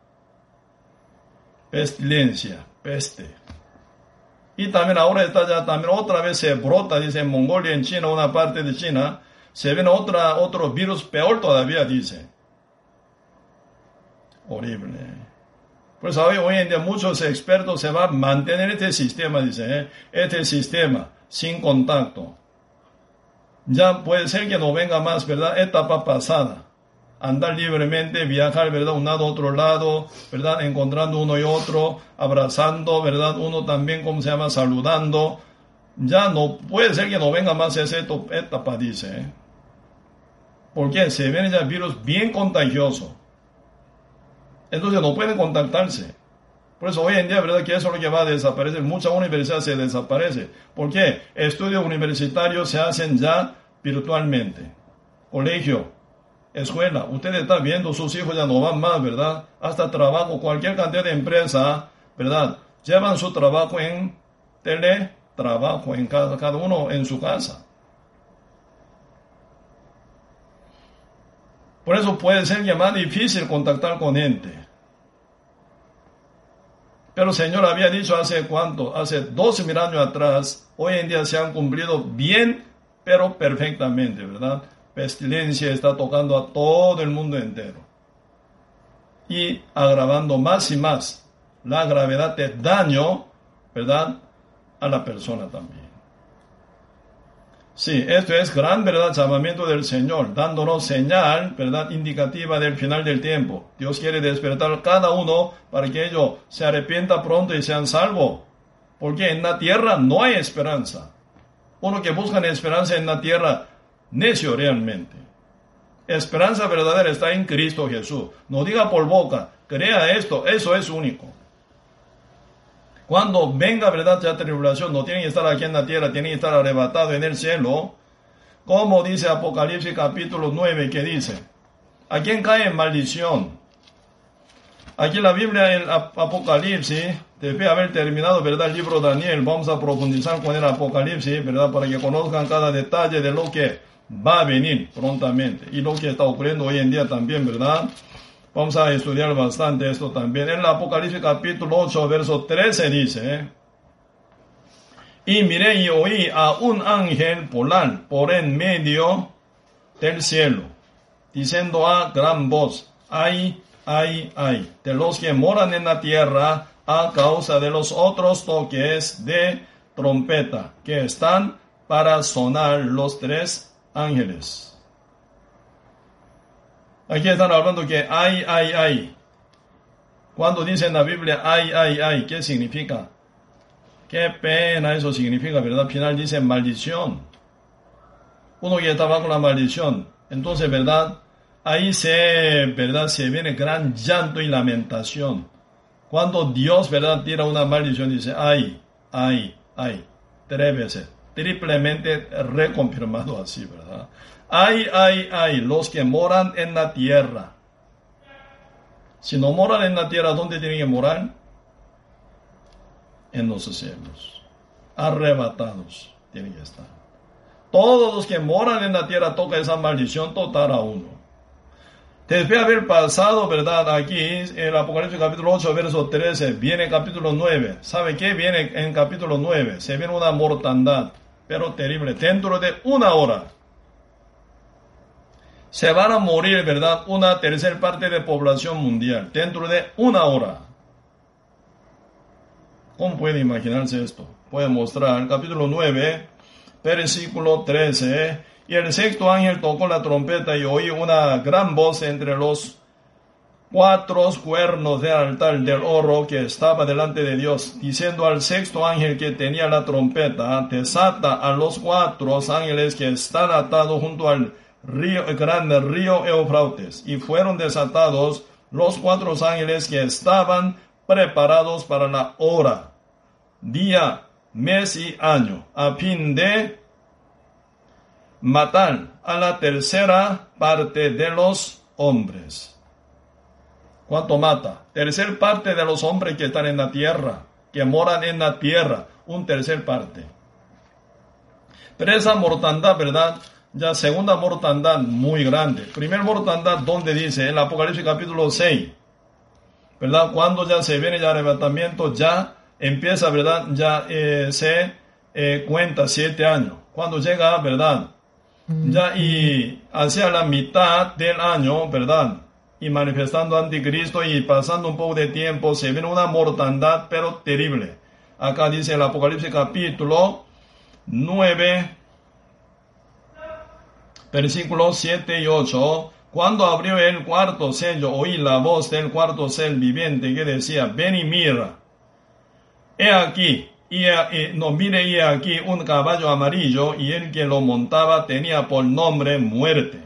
Pestilencia, peste. Y también ahora está ya, también otra vez se brota, dice, en Mongolia, en China, una parte de China, se ven otra, otro virus peor todavía, dice. Horrible. Pues hoy, hoy en día muchos expertos se van a mantener este sistema, dice, ¿eh? este sistema sin contacto. Ya puede ser que no venga más, ¿verdad? Etapa pasada andar libremente, viajar, ¿verdad? Un lado, otro lado, ¿verdad? Encontrando uno y otro, abrazando, ¿verdad? Uno también, ¿cómo se llama? Saludando. Ya no puede ser que no venga más esa etapa, dice. ¿eh? Porque se ven ya virus bien contagioso. Entonces no pueden contactarse. Por eso hoy en día, ¿verdad? Que eso es lo que va a desaparecer. Muchas universidades se desaparecen. ¿Por qué? Estudios universitarios se hacen ya virtualmente. Colegio, escuela, usted está viendo, sus hijos ya no van más, ¿verdad? Hasta trabajo, cualquier cantidad de empresa, ¿verdad? Llevan su trabajo en teletrabajo, en cada, cada uno en su casa. Por eso puede ser que más difícil contactar con gente. Pero el Señor había dicho hace cuánto, hace 12 mil años atrás, hoy en día se han cumplido bien, pero perfectamente, ¿verdad? Pestilencia está tocando a todo el mundo entero y agravando más y más la gravedad de daño, ¿verdad?, a la persona también. Sí, esto es gran verdad llamamiento del Señor, dándonos señal, verdad indicativa del final del tiempo. Dios quiere despertar cada uno para que ellos se arrepienta pronto y sean salvos. Porque en la tierra no hay esperanza. Uno que busca esperanza en la tierra, necio realmente. Esperanza verdadera está en Cristo Jesús. No diga por boca, crea esto, eso es único. Cuando venga verdad ya tribulación, no tienen que estar aquí en la tierra, tienen que estar arrebatados en el cielo. Como dice Apocalipsis capítulo 9, que dice, ¿a quién cae en maldición? Aquí la Biblia, el Apocalipsis, debe haber terminado, ¿verdad? El libro de Daniel. Vamos a profundizar con el Apocalipsis, ¿verdad? Para que conozcan cada detalle de lo que va a venir prontamente y lo que está ocurriendo hoy en día también, ¿verdad? Vamos a estudiar bastante esto también. En el Apocalipsis capítulo 8, verso 13 dice, y miré y oí a un ángel polar por en medio del cielo, diciendo a gran voz, ay, ay, ay, de los que moran en la tierra a causa de los otros toques de trompeta que están para sonar los tres ángeles. Aquí están hablando que hay, hay, hay. Cuando dice en la Biblia hay, hay, hay, ¿qué significa? Qué pena eso significa, ¿verdad? Al final dice maldición. Uno que está bajo la maldición. Entonces, ¿verdad? Ahí se, ¿verdad? Se viene gran llanto y lamentación. Cuando Dios, ¿verdad? Tira una maldición, dice, ay, ay, ay. Tres veces. Triplemente reconfirmado así, ¿verdad? Ay, ay, ay, los que moran en la tierra. Si no moran en la tierra, ¿dónde tienen que morar? En los cielos. Arrebatados tienen que estar. Todos los que moran en la tierra toca esa maldición total a uno. Después de haber pasado, ¿verdad? Aquí, en el Apocalipsis capítulo 8, verso 13, viene capítulo 9. ¿Sabe qué viene en capítulo 9? Se viene una mortandad, pero terrible, dentro de una hora se van a morir, ¿verdad? Una tercera parte de población mundial dentro de una hora. ¿Cómo puede imaginarse esto? Puede mostrar capítulo 9, versículo 13. Y el sexto ángel tocó la trompeta y oí una gran voz entre los cuatro cuernos del altar del oro que estaba delante de Dios, diciendo al sexto ángel que tenía la trompeta, desata a los cuatro ángeles que están atados junto al río, el grande río Eufrates, y fueron desatados los cuatro ángeles que estaban preparados para la hora, día, mes y año, a fin de matar a la tercera parte de los hombres. ¿Cuánto mata? Tercer parte de los hombres que están en la tierra, que moran en la tierra, un tercer parte. Pero esa mortandad, ¿verdad? ya segunda mortandad muy grande. Primer mortandad donde dice en el Apocalipsis capítulo 6, ¿verdad? Cuando ya se viene el arrebatamiento, ya empieza, ¿verdad? Ya eh, se eh, cuenta siete años. Cuando llega, ¿verdad? Ya y hacia la mitad del año, ¿verdad? Y manifestando anticristo y pasando un poco de tiempo, se viene una mortandad, pero terrible. Acá dice el Apocalipsis capítulo 9, versículos 7 y 8. Cuando abrió el cuarto sello, oí la voz del cuarto ser viviente que decía, ven y mira. He aquí, y, no mire y aquí un caballo amarillo, y el que lo montaba tenía por nombre muerte.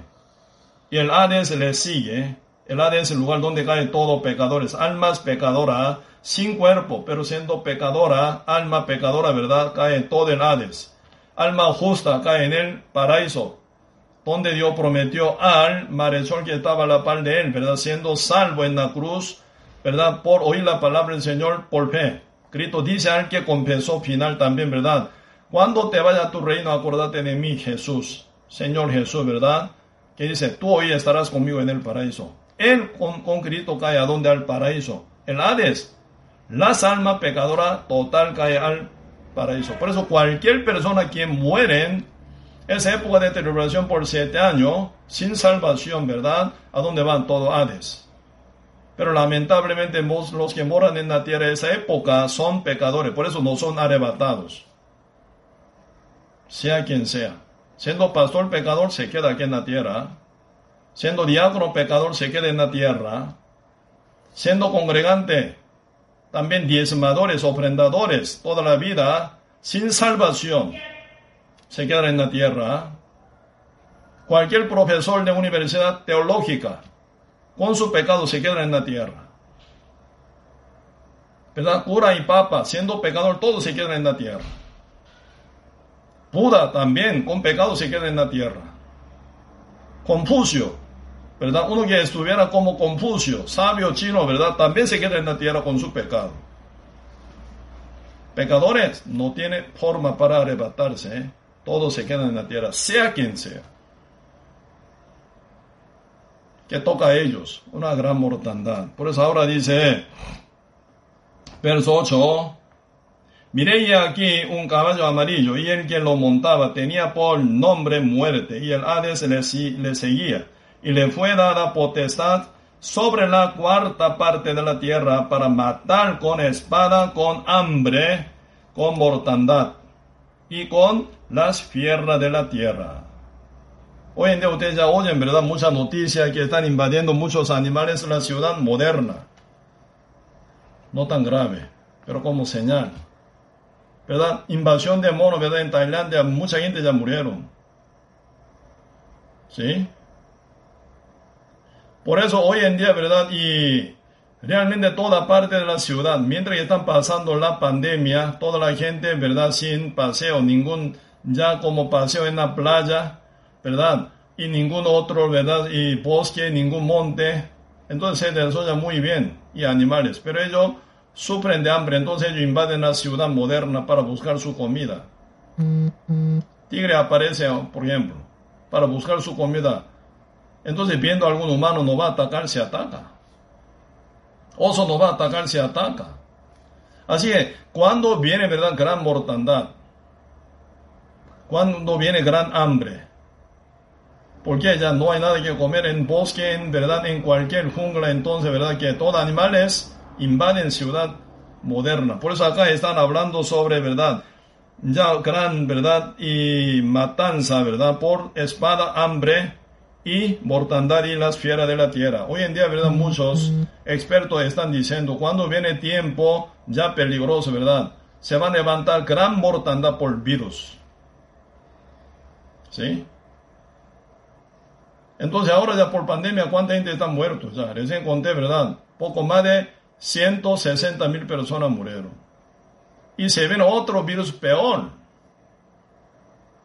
Y el Hades le sigue. El Hades es el lugar donde caen todos pecadores, almas pecadoras, sin cuerpo, pero siendo pecadora, alma pecadora, ¿verdad? Cae todo el Hades. Alma justa cae en el paraíso, donde Dios prometió al malhechor que estaba a la par de él, ¿verdad? Siendo salvo en la cruz, ¿verdad? Por oír la palabra del Señor por fe. Cristo dice al que compensó final también, ¿verdad? Cuando te vaya a tu reino, acuérdate de mí, Jesús, Señor Jesús, ¿verdad? Que dice, tú hoy estarás conmigo en el paraíso. Él con, Cristo cae a donde al paraíso. El Hades, las almas pecadoras total cae al paraíso. Por eso cualquier persona que muere esa época de tribulación por siete años, sin salvación, ¿verdad? ¿A dónde van todos Hades? Pero lamentablemente los que moran en la tierra de esa época son pecadores, por eso no son arrebatados. Sea quien sea. Siendo pastor pecador se queda aquí en la tierra. Siendo diácono pecador se queda en la tierra. Siendo congregante, también diezmadores, ofrendadores, toda la vida, sin salvación, se quedan en la tierra. Cualquier profesor de universidad teológica, con su pecado se queda en la tierra. ¿Verdad? Cura y papa, siendo pecador, todos se quedan en la tierra. Buda también, con pecado se queda en la tierra. Confucio, ¿verdad? Uno que estuviera como Confucio, sabio chino, ¿verdad? También se queda en la tierra con su pecado. Pecadores no tiene forma para arrebatarse, ¿eh? todos se quedan en la tierra, sea quien sea. Que toca a ellos, una gran mortandad. Por eso ahora dice, verso 8, Miré aquí un caballo amarillo y el que lo montaba tenía por nombre muerte y el Hades le, seguía y le fue dada potestad sobre la cuarta parte de la tierra para matar con espada, con hambre, con mortandad y con las fieras de la tierra. Hoy en día ustedes ya oyen, ¿verdad? Muchas noticias que están invadiendo muchos animales en la ciudad moderna. No tan grave, pero como señal. ¿verdad? Invasión de monos, ¿verdad? En Tailandia mucha gente ya murieron. ¿Sí? Por eso hoy en día, ¿verdad? Y realmente toda parte de la ciudad, mientras que están pasando la pandemia, toda la gente, ¿verdad? Sin paseo, ningún, ya como paseo en la playa, ¿verdad? Y ningún otro, ¿verdad? Y bosque, ningún monte. Entonces se desarrolla muy bien. Y animales. Pero ellos sufren de hambre, entonces ellos invaden la ciudad moderna para buscar su comida. Tigre aparece, por ejemplo, para buscar su comida. Entonces viendo a algún humano no va a atacar, se ataca. Oso no va a atacar, se ataca. Así que cuando viene, ¿verdad? Gran mortandad. Cuando viene gran hambre. Porque ya no hay nada que comer en bosque, en verdad, en cualquier jungla, entonces, ¿verdad? Que todo animales invaden ciudad moderna. Por eso acá están hablando sobre, ¿verdad? Ya gran, ¿verdad? Y matanza, ¿verdad? Por espada, hambre y mortandad y las fieras de la tierra. Hoy en día, ¿verdad? Muchos expertos están diciendo, cuando viene tiempo ya peligroso, ¿verdad? Se va a levantar gran mortandad por virus. ¿Sí? Entonces ahora ya por pandemia, ¿cuánta gente está muerto? Ya, recién conté, ¿verdad? Poco más de 160 mil personas murieron. Y se ven otro virus peor.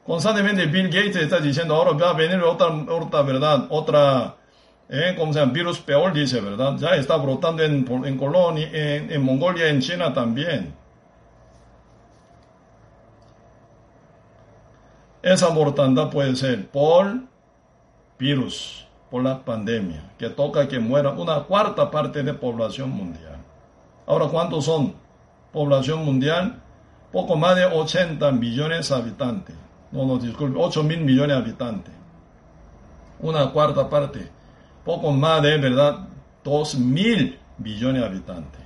Constantemente Bill Gates está diciendo, ahora va a venir otra, verdad, otra, eh, ¿cómo se llama? Virus peor, dice, ¿verdad? Ya está brotando en, en Colonia, en, en Mongolia, en China también. Esa mortandad puede ser por virus por la pandemia, que toca que muera una cuarta parte de población mundial. Ahora, ¿cuántos son? Población mundial, poco más de 80 millones de habitantes. No, no, disculpe, 8 mil millones de habitantes. Una cuarta parte, poco más de, ¿verdad? 2 mil billones de habitantes.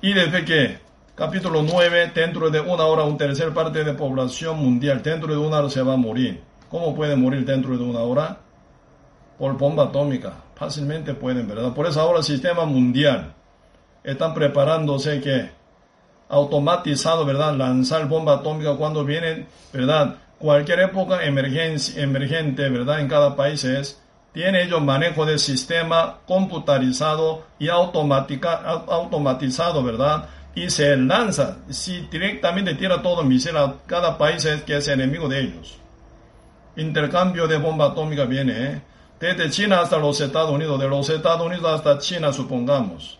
Y desde que capítulo 9, dentro de una hora, un tercer parte de población mundial, dentro de una hora se va a morir. ¿Cómo pueden morir dentro de una hora? Por bomba atómica. Fácilmente pueden, ¿verdad? Por eso ahora el sistema mundial están preparándose que automatizado, ¿verdad? Lanzar bomba atómica cuando viene, ¿verdad? Cualquier época emergencia, emergente, ¿verdad? En cada país es, tiene ellos manejo de sistema computarizado y automática, automatizado, ¿verdad? Y se lanza, si directamente tira todo misil a cada país es que es enemigo de ellos intercambio de bomba atómica viene ¿eh? desde China hasta los Estados Unidos, de los Estados Unidos hasta China, supongamos.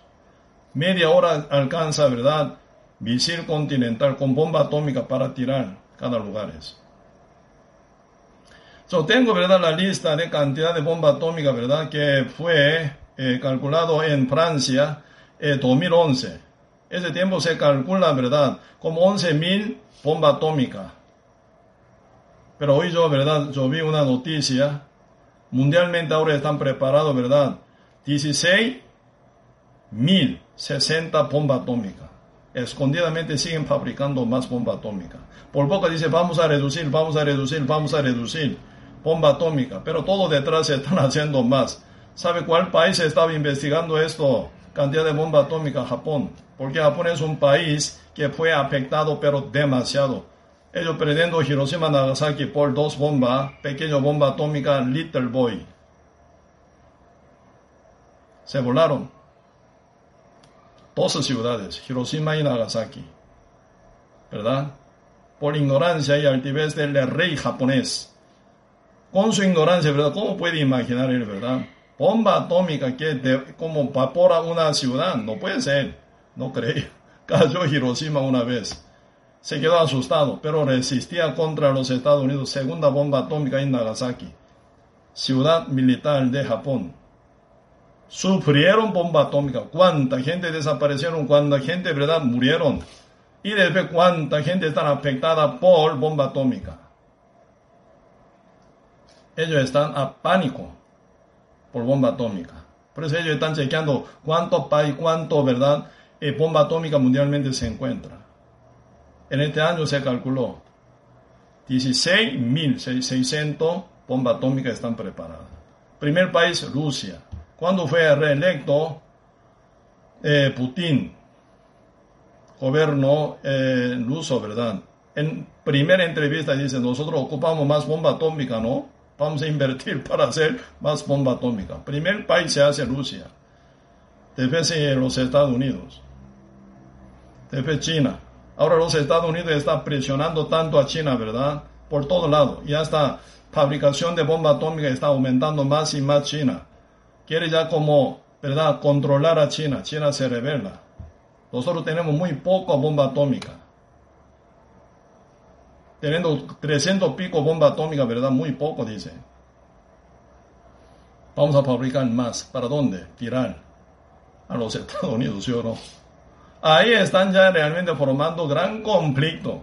Media hora alcanza, ¿verdad? Misil continental con bomba atómica para tirar cada lugar. Yo tengo, ¿verdad? La lista de cantidad de bomba atómica, ¿verdad? Que fue eh, calculado en Francia en eh, 2011. Ese tiempo se calcula, ¿verdad? Como 11.000 bomba atómica pero hoy yo, ¿verdad? Yo vi una noticia. Mundialmente ahora están preparados, ¿verdad? 16 mil 60 bombas atómicas. Escondidamente siguen fabricando más bomba atómica. Por poco dice, vamos a reducir, vamos a reducir, vamos a reducir bomba atómica, pero todo detrás se están haciendo más. ¿Sabe cuál país estaba investigando esto? Cantidad de bomba atómica, Japón. Porque Japón es un país que fue afectado, pero demasiado. Ellos perdiendo Hiroshima Nagasaki por dos bombas, pequeña bomba atómica Little Boy. Se volaron. Dos ciudades, Hiroshima y Nagasaki. ¿Verdad? Por ignorancia y altivez del rey japonés. Con su ignorancia, ¿verdad? ¿Cómo puede imaginar él, verdad? Bomba atómica que como evapora una ciudad. No puede ser. No creo. Cayó Hiroshima una vez. Se quedó asustado, pero resistía contra los Estados Unidos. Segunda bomba atómica en Nagasaki. Ciudad militar de Japón sufrieron bomba atómica, cuánta gente desaparecieron, cuánta gente, ¿verdad?, murieron. Y después cuánta gente está afectada por bomba atómica. Ellos están a pánico por bomba atómica. Por eso ellos están chequeando cuánto país, cuánto, ¿verdad?, eh, bomba atómica mundialmente se encuentra. En este año se calculó 16.600 bombas atómicas están preparadas. Primer país, Rusia cuando fue reelecto eh, Putin, gobierno eh, ruso, ¿verdad? En primera entrevista dice, nosotros ocupamos más bomba atómica, ¿no? Vamos a invertir para hacer más bomba atómica. Primer país se hace Rusia. Después los Estados Unidos. Después China. Ahora los Estados Unidos están presionando tanto a China, ¿verdad? Por todo lado. Y hasta fabricación de bomba atómica está aumentando más y más China quiere ya como, ¿verdad?, controlar a China. China se revela. Nosotros tenemos muy poca bomba atómica. Teniendo 300 pico bomba atómica, ¿verdad? Muy poco, dice. Vamos a fabricar más. ¿Para dónde? Tirar a los Estados Unidos, ¿sí o no? Ahí están ya realmente formando gran conflicto.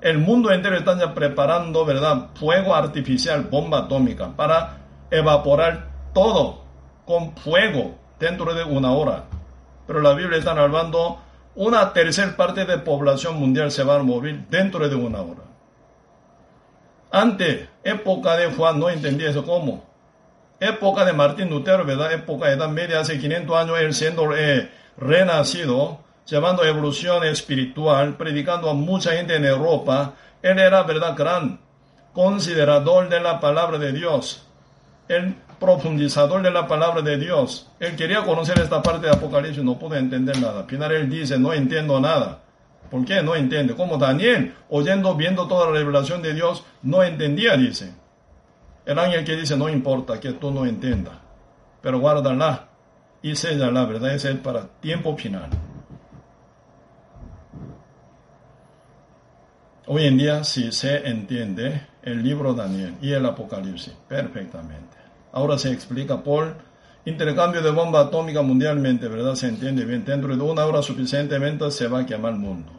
El mundo entero está ya preparando, ¿verdad? Fuego artificial, bomba atómica, para evaporar todo con fuego dentro de una hora. Pero la Biblia está hablando una tercera parte de población mundial se va a morir dentro de una hora. Antes, época de Juan, no entendía eso cómo. Época de Martín Lutero, ¿verdad? Época de Edad Media, hace 500 años, él siendo eh, renacido, llevando evolución espiritual, predicando a mucha gente en Europa. Él era, ¿verdad?, gran considerador de la palabra de Dios. Él profundizador de la palabra de Dios. Él quería conocer esta parte de Apocalipsis, no pudo entender nada. Al final él dice, no entiendo nada. ¿Por qué? No entiende. Como Daniel, oyendo, viendo toda la revelación de Dios, no entendía, dice. El ángel que dice, no importa que tú no entiendas, pero guárdala y la ¿verdad? Es el para tiempo final. Hoy en día si se entiende el libro Daniel y el Apocalipsis perfectamente. Ahora se explica por intercambio de bomba atómica mundialmente, ¿verdad? Se entiende bien. Dentro de una hora suficientemente se va a quemar el mundo.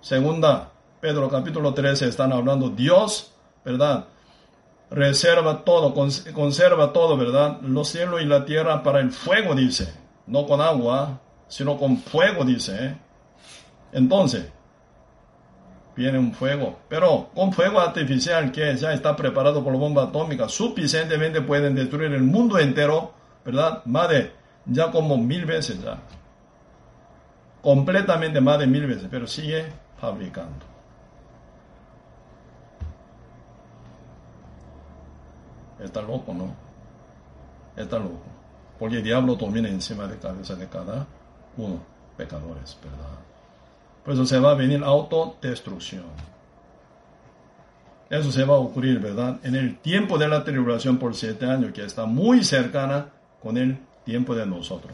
Segunda, Pedro capítulo 13 están hablando Dios, ¿verdad? Reserva todo, conserva todo, ¿verdad? Los cielos y la tierra para el fuego, dice. No con agua, sino con fuego, dice. ¿eh? Entonces, viene un fuego, pero con fuego artificial que ya está preparado por la bomba atómica, suficientemente pueden destruir el mundo entero, ¿verdad? Más de, ya como mil veces ya. Completamente más de mil veces, pero sigue fabricando. Está loco, ¿no? Está loco. Porque el diablo domina encima de cabeza de cada uno, pecadores, ¿verdad? Por eso se va a venir autodestrucción. Eso se va a ocurrir, ¿verdad? En el tiempo de la tribulación por siete años, que está muy cercana con el tiempo de nosotros.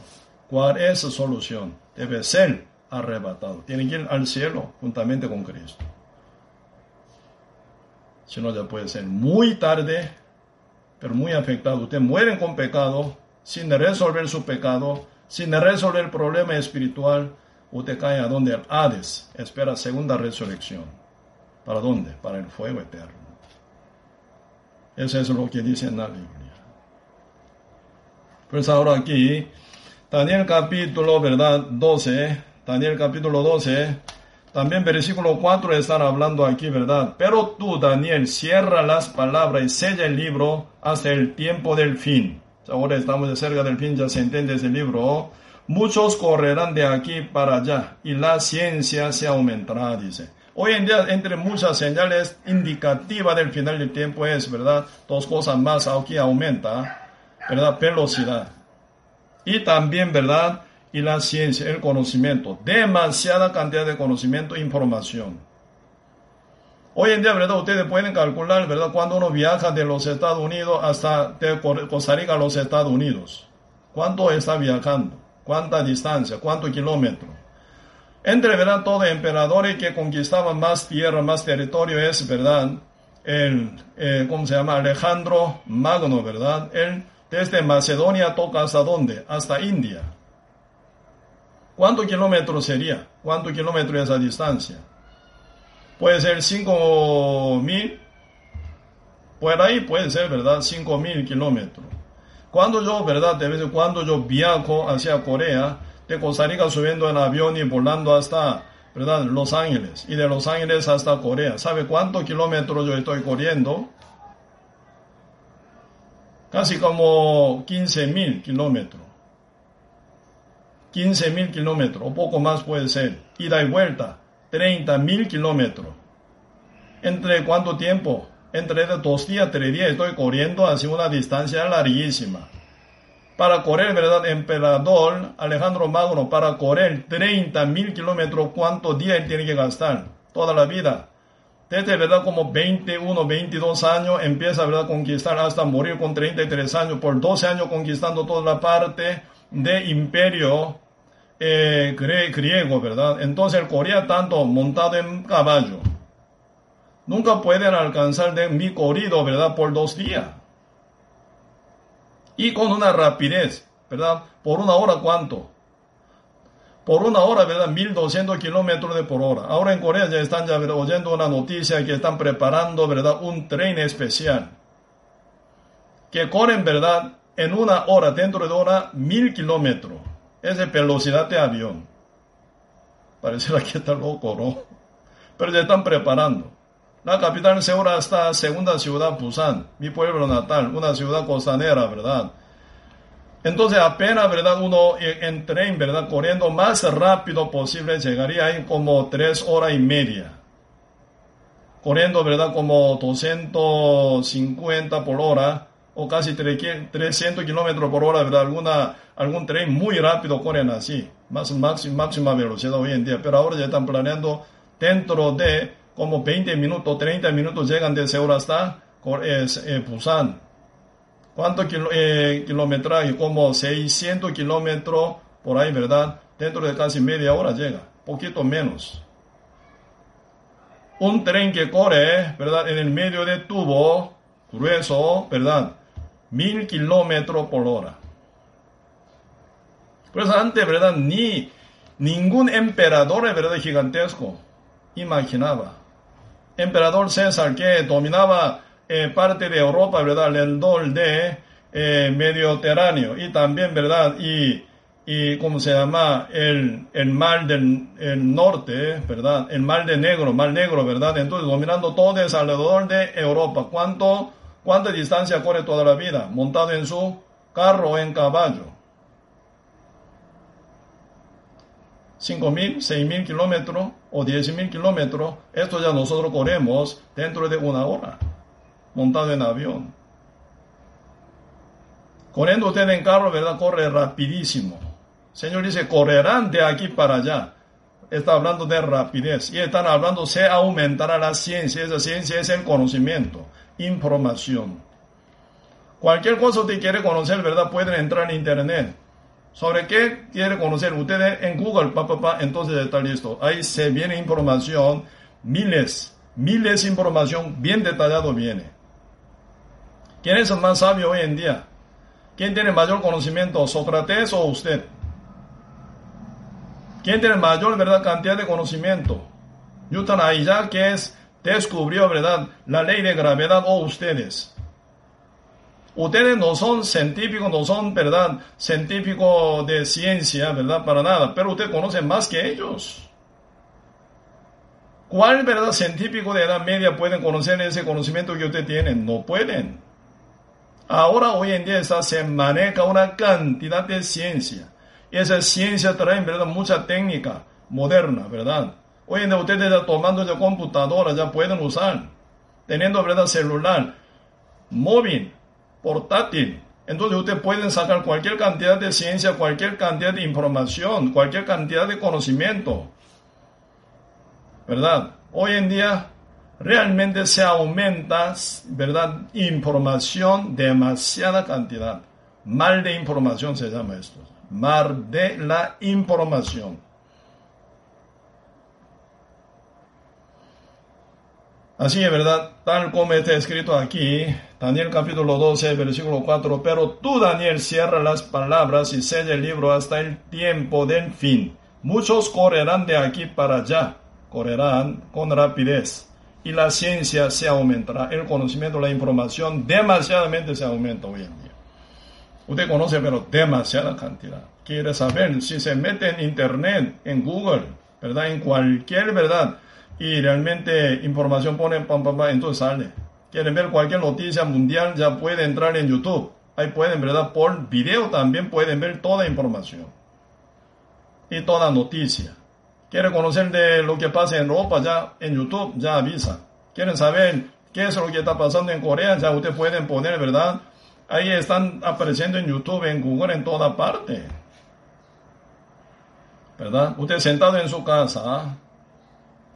¿Cuál es su solución? Debe ser arrebatado. Tiene que ir al cielo juntamente con Cristo. Si no, ya puede ser muy tarde, pero muy afectado. Usted muere con pecado, sin resolver su pecado, sin resolver el problema espiritual, usted cae a donde el Hades espera segunda resurrección. ¿Para dónde? Para el fuego eterno. Eso es lo que dice en la Biblia. Pues ahora aquí, Daniel capítulo, ¿verdad? 12, Daniel capítulo 12. También versículo 4 están hablando aquí, ¿verdad? Pero tú, Daniel, cierra las palabras y sella el libro hasta el tiempo del fin. Ahora estamos cerca del fin, ya se entiende ese libro. Muchos correrán de aquí para allá y la ciencia se aumentará, dice. Hoy en día, entre muchas señales indicativas del final del tiempo es, ¿verdad? Dos cosas más aquí aumenta, ¿verdad? Velocidad. Y también, ¿verdad? y la ciencia, el conocimiento, demasiada cantidad de conocimiento e información. Hoy en día, ¿verdad? Ustedes pueden calcular, ¿verdad? Cuando uno viaja de los Estados Unidos hasta de Costa Rica a los Estados Unidos. ¿Cuánto está viajando? ¿Cuánta distancia? ¿Cuánto kilómetro? Entre, ¿verdad? Todo emperadores que conquistaban más tierra, más territorio es, ¿verdad? El, eh, ¿cómo se llama? Alejandro Magno, ¿verdad? Él desde Macedonia toca hasta dónde? Hasta India. ¿Cuántos kilómetros sería? ¿Cuántos kilómetros es esa distancia? Puede ser 5.000. Por ahí puede ser, ¿verdad? 5.000 kilómetros. Cuando yo, ¿verdad? De vez cuando yo viajo hacia Corea, de Costa Rica subiendo en avión y volando hasta, ¿verdad? Los Ángeles. Y de Los Ángeles hasta Corea. ¿Sabe cuántos kilómetros yo estoy corriendo? Casi como 15.000 kilómetros. 15 mil kilómetros o poco más puede ser. Ida y vuelta, 30 mil kilómetros. ¿Entre cuánto tiempo? Entre dos días, tres días estoy corriendo hacia una distancia larguísima. Para correr, ¿verdad? Emperador Alejandro Magno, para correr 30 mil kilómetros, ¿cuántos días tiene que gastar? Toda la vida. Desde, ¿verdad? Como 21, 22 años, empieza, ¿verdad? A conquistar hasta morir con 33 años, por 12 años conquistando toda la parte de imperio eh, griego, ¿verdad? Entonces el Corea tanto montado en caballo. Nunca pueden alcanzar de mi corrido, ¿verdad? Por dos días. Y con una rapidez, ¿verdad? Por una hora, ¿cuánto? Por una hora, ¿verdad? 1200 kilómetros de por hora. Ahora en Corea ya están ya oyendo una noticia que están preparando, ¿verdad? Un tren especial. Que corren, ¿verdad? En una hora, dentro de hora, mil kilómetros es de velocidad de avión. Parece que está loco, ¿no? Pero ya están preparando. La capital segura está segunda ciudad, Busan, mi pueblo natal, una ciudad costanera, ¿verdad? Entonces apenas, ¿verdad? Uno en tren, ¿verdad? Corriendo más rápido posible, llegaría en como tres horas y media. Corriendo, ¿verdad? Como 250 por hora o casi 300 kilómetros por hora, ¿verdad? Alguna, algún tren muy rápido corren así, más, máxima velocidad hoy en día, pero ahora ya están planeando dentro de como 20 minutos, 30 minutos llegan de Seúl hasta eh, Busan. ¿Cuánto kilo, eh, kilometraje? Como 600 kilómetros por ahí, ¿verdad? Dentro de casi media hora llega, poquito menos. Un tren que corre, ¿verdad? En el medio de tubo grueso, ¿verdad? mil kilómetros por hora. Pues antes, ¿verdad? Ni ningún emperador, ¿verdad? Gigantesco imaginaba. Emperador César que dominaba eh, parte de Europa, ¿verdad? El dol de eh, Mediterráneo y también, ¿verdad? Y, y ¿cómo se llama? El, el mar del el norte, ¿verdad? El mar de negro, mar negro, ¿verdad? Entonces dominando todo es alrededor de Europa. ¿Cuánto? ¿Cuánta distancia corre toda la vida? Montado en su carro o en caballo. ¿Cinco mil, seis mil kilómetros o diez mil kilómetros. Esto ya nosotros corremos dentro de una hora. Montado en avión. Corriendo usted en carro, ¿verdad? Corre rapidísimo. Señor dice, correrán de aquí para allá. Está hablando de rapidez. Y están hablando, se aumentará la ciencia. Esa ciencia es el conocimiento información. Cualquier cosa usted quiere conocer, ¿verdad? Pueden entrar en internet. ¿Sobre qué quiere conocer? Ustedes en Google, papá, entonces está listo. Ahí se viene información, miles, miles de información bien detallado viene. ¿Quién es el más sabio hoy en día? ¿Quién tiene mayor conocimiento, Sócrates o usted? ¿Quién tiene mayor verdad cantidad de conocimiento? Newton ya que es descubrió, ¿verdad?, la ley de gravedad o ustedes. Ustedes no son científicos, no son, ¿verdad? Científicos de ciencia, ¿verdad? Para nada, pero ustedes conocen más que ellos. ¿Cuál verdad científico de edad media pueden conocer ese conocimiento que ustedes tienen? No pueden. Ahora, hoy en día, se maneja una cantidad de ciencia. Y esa ciencia trae, ¿verdad? Mucha técnica moderna, ¿verdad? Hoy en día ustedes ya tomando de computadora ya pueden usar, teniendo, ¿verdad? Celular, móvil, portátil. Entonces ustedes pueden sacar cualquier cantidad de ciencia, cualquier cantidad de información, cualquier cantidad de conocimiento. ¿Verdad? Hoy en día realmente se aumenta, ¿verdad? Información, demasiada cantidad. Mal de información se llama esto. Mar de la información. Así es verdad, tal como está escrito aquí, Daniel capítulo 12, versículo 4, pero tú Daniel cierra las palabras y sella el libro hasta el tiempo del fin. Muchos correrán de aquí para allá, correrán con rapidez y la ciencia se aumentará, el conocimiento, la información demasiadamente se aumenta hoy en día. Usted conoce, pero demasiada cantidad. Quiere saber si se mete en Internet, en Google, ¿verdad? En cualquier, ¿verdad? Y realmente información pone, pam, pam, pam, entonces sale. Quieren ver cualquier noticia mundial, ya puede entrar en YouTube. Ahí pueden, ¿verdad? Por video también pueden ver toda información. Y toda noticia. Quieren conocer de lo que pasa en Europa, ya en YouTube, ya avisa. Quieren saber qué es lo que está pasando en Corea, ya ustedes pueden poner, ¿verdad? Ahí están apareciendo en YouTube, en Google, en toda parte. ¿Verdad? Usted sentado en su casa,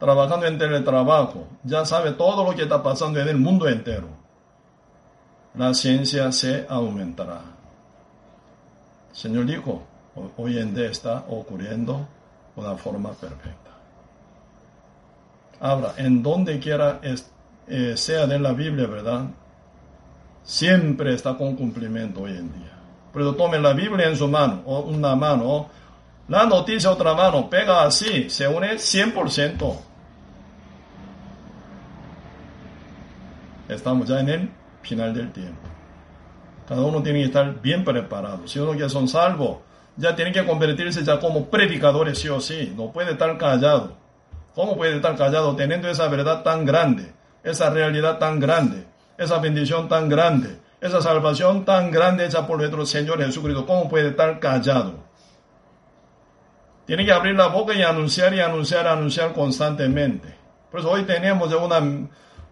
trabajando en teletrabajo, ya sabe todo lo que está pasando en el mundo entero. La ciencia se aumentará. Señor dijo, hoy en día está ocurriendo una forma perfecta. Ahora, en donde quiera eh, sea de la Biblia, ¿verdad? siempre está con cumplimiento hoy en día. Pero tome la Biblia en su mano, o una mano, la noticia otra mano, pega así, se une 100%. Estamos ya en el final del tiempo. Cada uno tiene que estar bien preparado. Si uno ya son salvos, ya tiene que convertirse ya como predicadores sí o sí. No puede estar callado. ¿Cómo puede estar callado teniendo esa verdad tan grande? Esa realidad tan grande esa bendición tan grande, esa salvación tan grande hecha por nuestro Señor Jesucristo. ¿Cómo puede estar callado? Tiene que abrir la boca y anunciar y anunciar, anunciar constantemente. Por eso hoy tenemos ya una,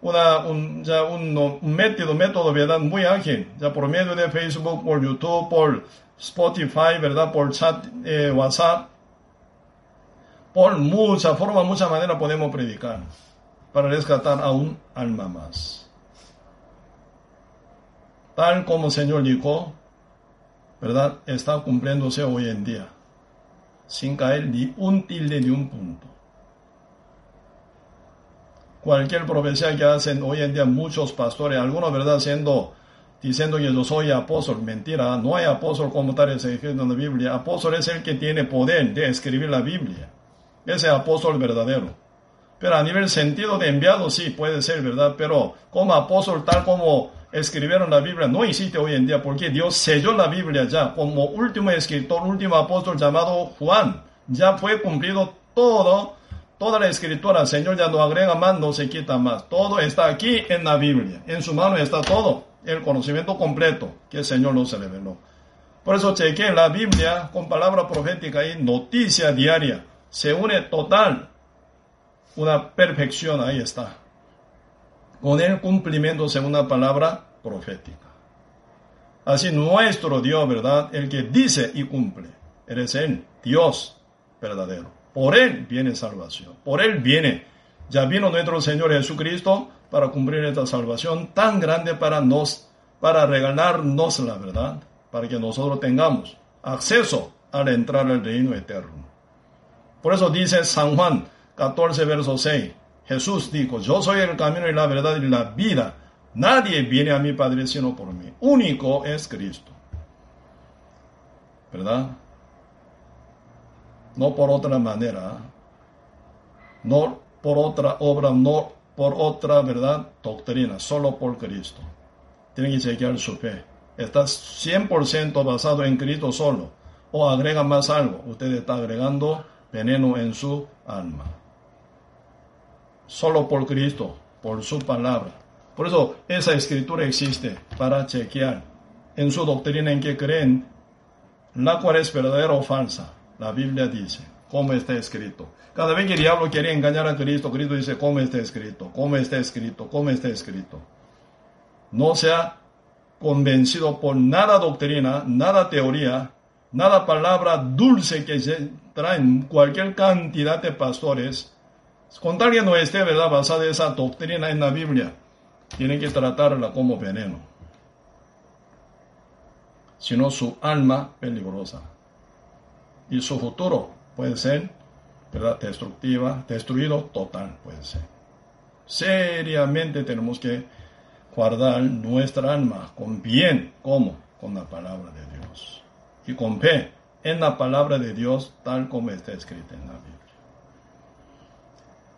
una, un, ya un, método, método, ¿verdad? Muy ágil, ya por medio de Facebook, por YouTube, por Spotify, ¿verdad? Por chat, eh, WhatsApp. Por mucha forma, mucha manera podemos predicar para rescatar a un alma más tal como el Señor dijo, ¿verdad? Está cumpliéndose hoy en día, sin caer ni un tilde ni un punto. Cualquier profecía que hacen hoy en día muchos pastores, algunos, ¿verdad? Siendo, diciendo que yo soy apóstol, mentira, no hay apóstol como tal escrito en la Biblia. Apóstol es el que tiene poder de escribir la Biblia. Ese apóstol verdadero. Pero a nivel sentido de enviado sí puede ser, ¿verdad? Pero como apóstol tal como escribieron la Biblia no existe hoy en día porque Dios selló la Biblia ya como último escritor, último apóstol llamado Juan. Ya fue cumplido todo, toda la escritura. Señor ya no agrega más, no se quita más. Todo está aquí en la Biblia. En su mano está todo, el conocimiento completo que el Señor nos reveló. Por eso chequé la Biblia con palabra profética y noticia diaria. Se une total. Una perfección, ahí está con el cumplimiento según la palabra profética. Así nuestro Dios, ¿verdad? El que dice y cumple. Él es el Dios verdadero. Por Él viene salvación. Por Él viene. Ya vino nuestro Señor Jesucristo para cumplir esta salvación tan grande para nos, para regalarnos la verdad, para que nosotros tengamos acceso al entrar al reino eterno. Por eso dice San Juan 14, verso 6. Jesús dijo, yo soy el camino y la verdad y la vida. Nadie viene a mi Padre sino por mí. Único es Cristo. ¿Verdad? No por otra manera. No por otra obra, no por otra verdad, doctrina, solo por Cristo. Tienen que chequear su fe. está 100% basado en Cristo solo, o agrega más algo, usted está agregando veneno en su alma. Solo por Cristo, por su palabra. Por eso esa escritura existe para chequear en su doctrina en que creen, la cual es verdadera o falsa. La Biblia dice, ¿cómo está escrito? Cada vez que el diablo quiere engañar a Cristo, Cristo dice, ¿cómo está escrito? ¿Cómo está escrito? ¿Cómo está escrito? No se ha convencido por nada doctrina, nada teoría, nada palabra dulce que se traen cualquier cantidad de pastores. Con tal que no esté ¿verdad? basada esa doctrina en la Biblia, tienen que tratarla como veneno. Sino su alma peligrosa. Y su futuro puede ser ¿verdad? destructiva, destruido total puede ser. Seriamente tenemos que guardar nuestra alma con bien, ¿cómo? Con la palabra de Dios. Y con fe en la palabra de Dios tal como está escrita en la Biblia.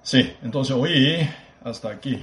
Sí, entonces hoy hasta aquí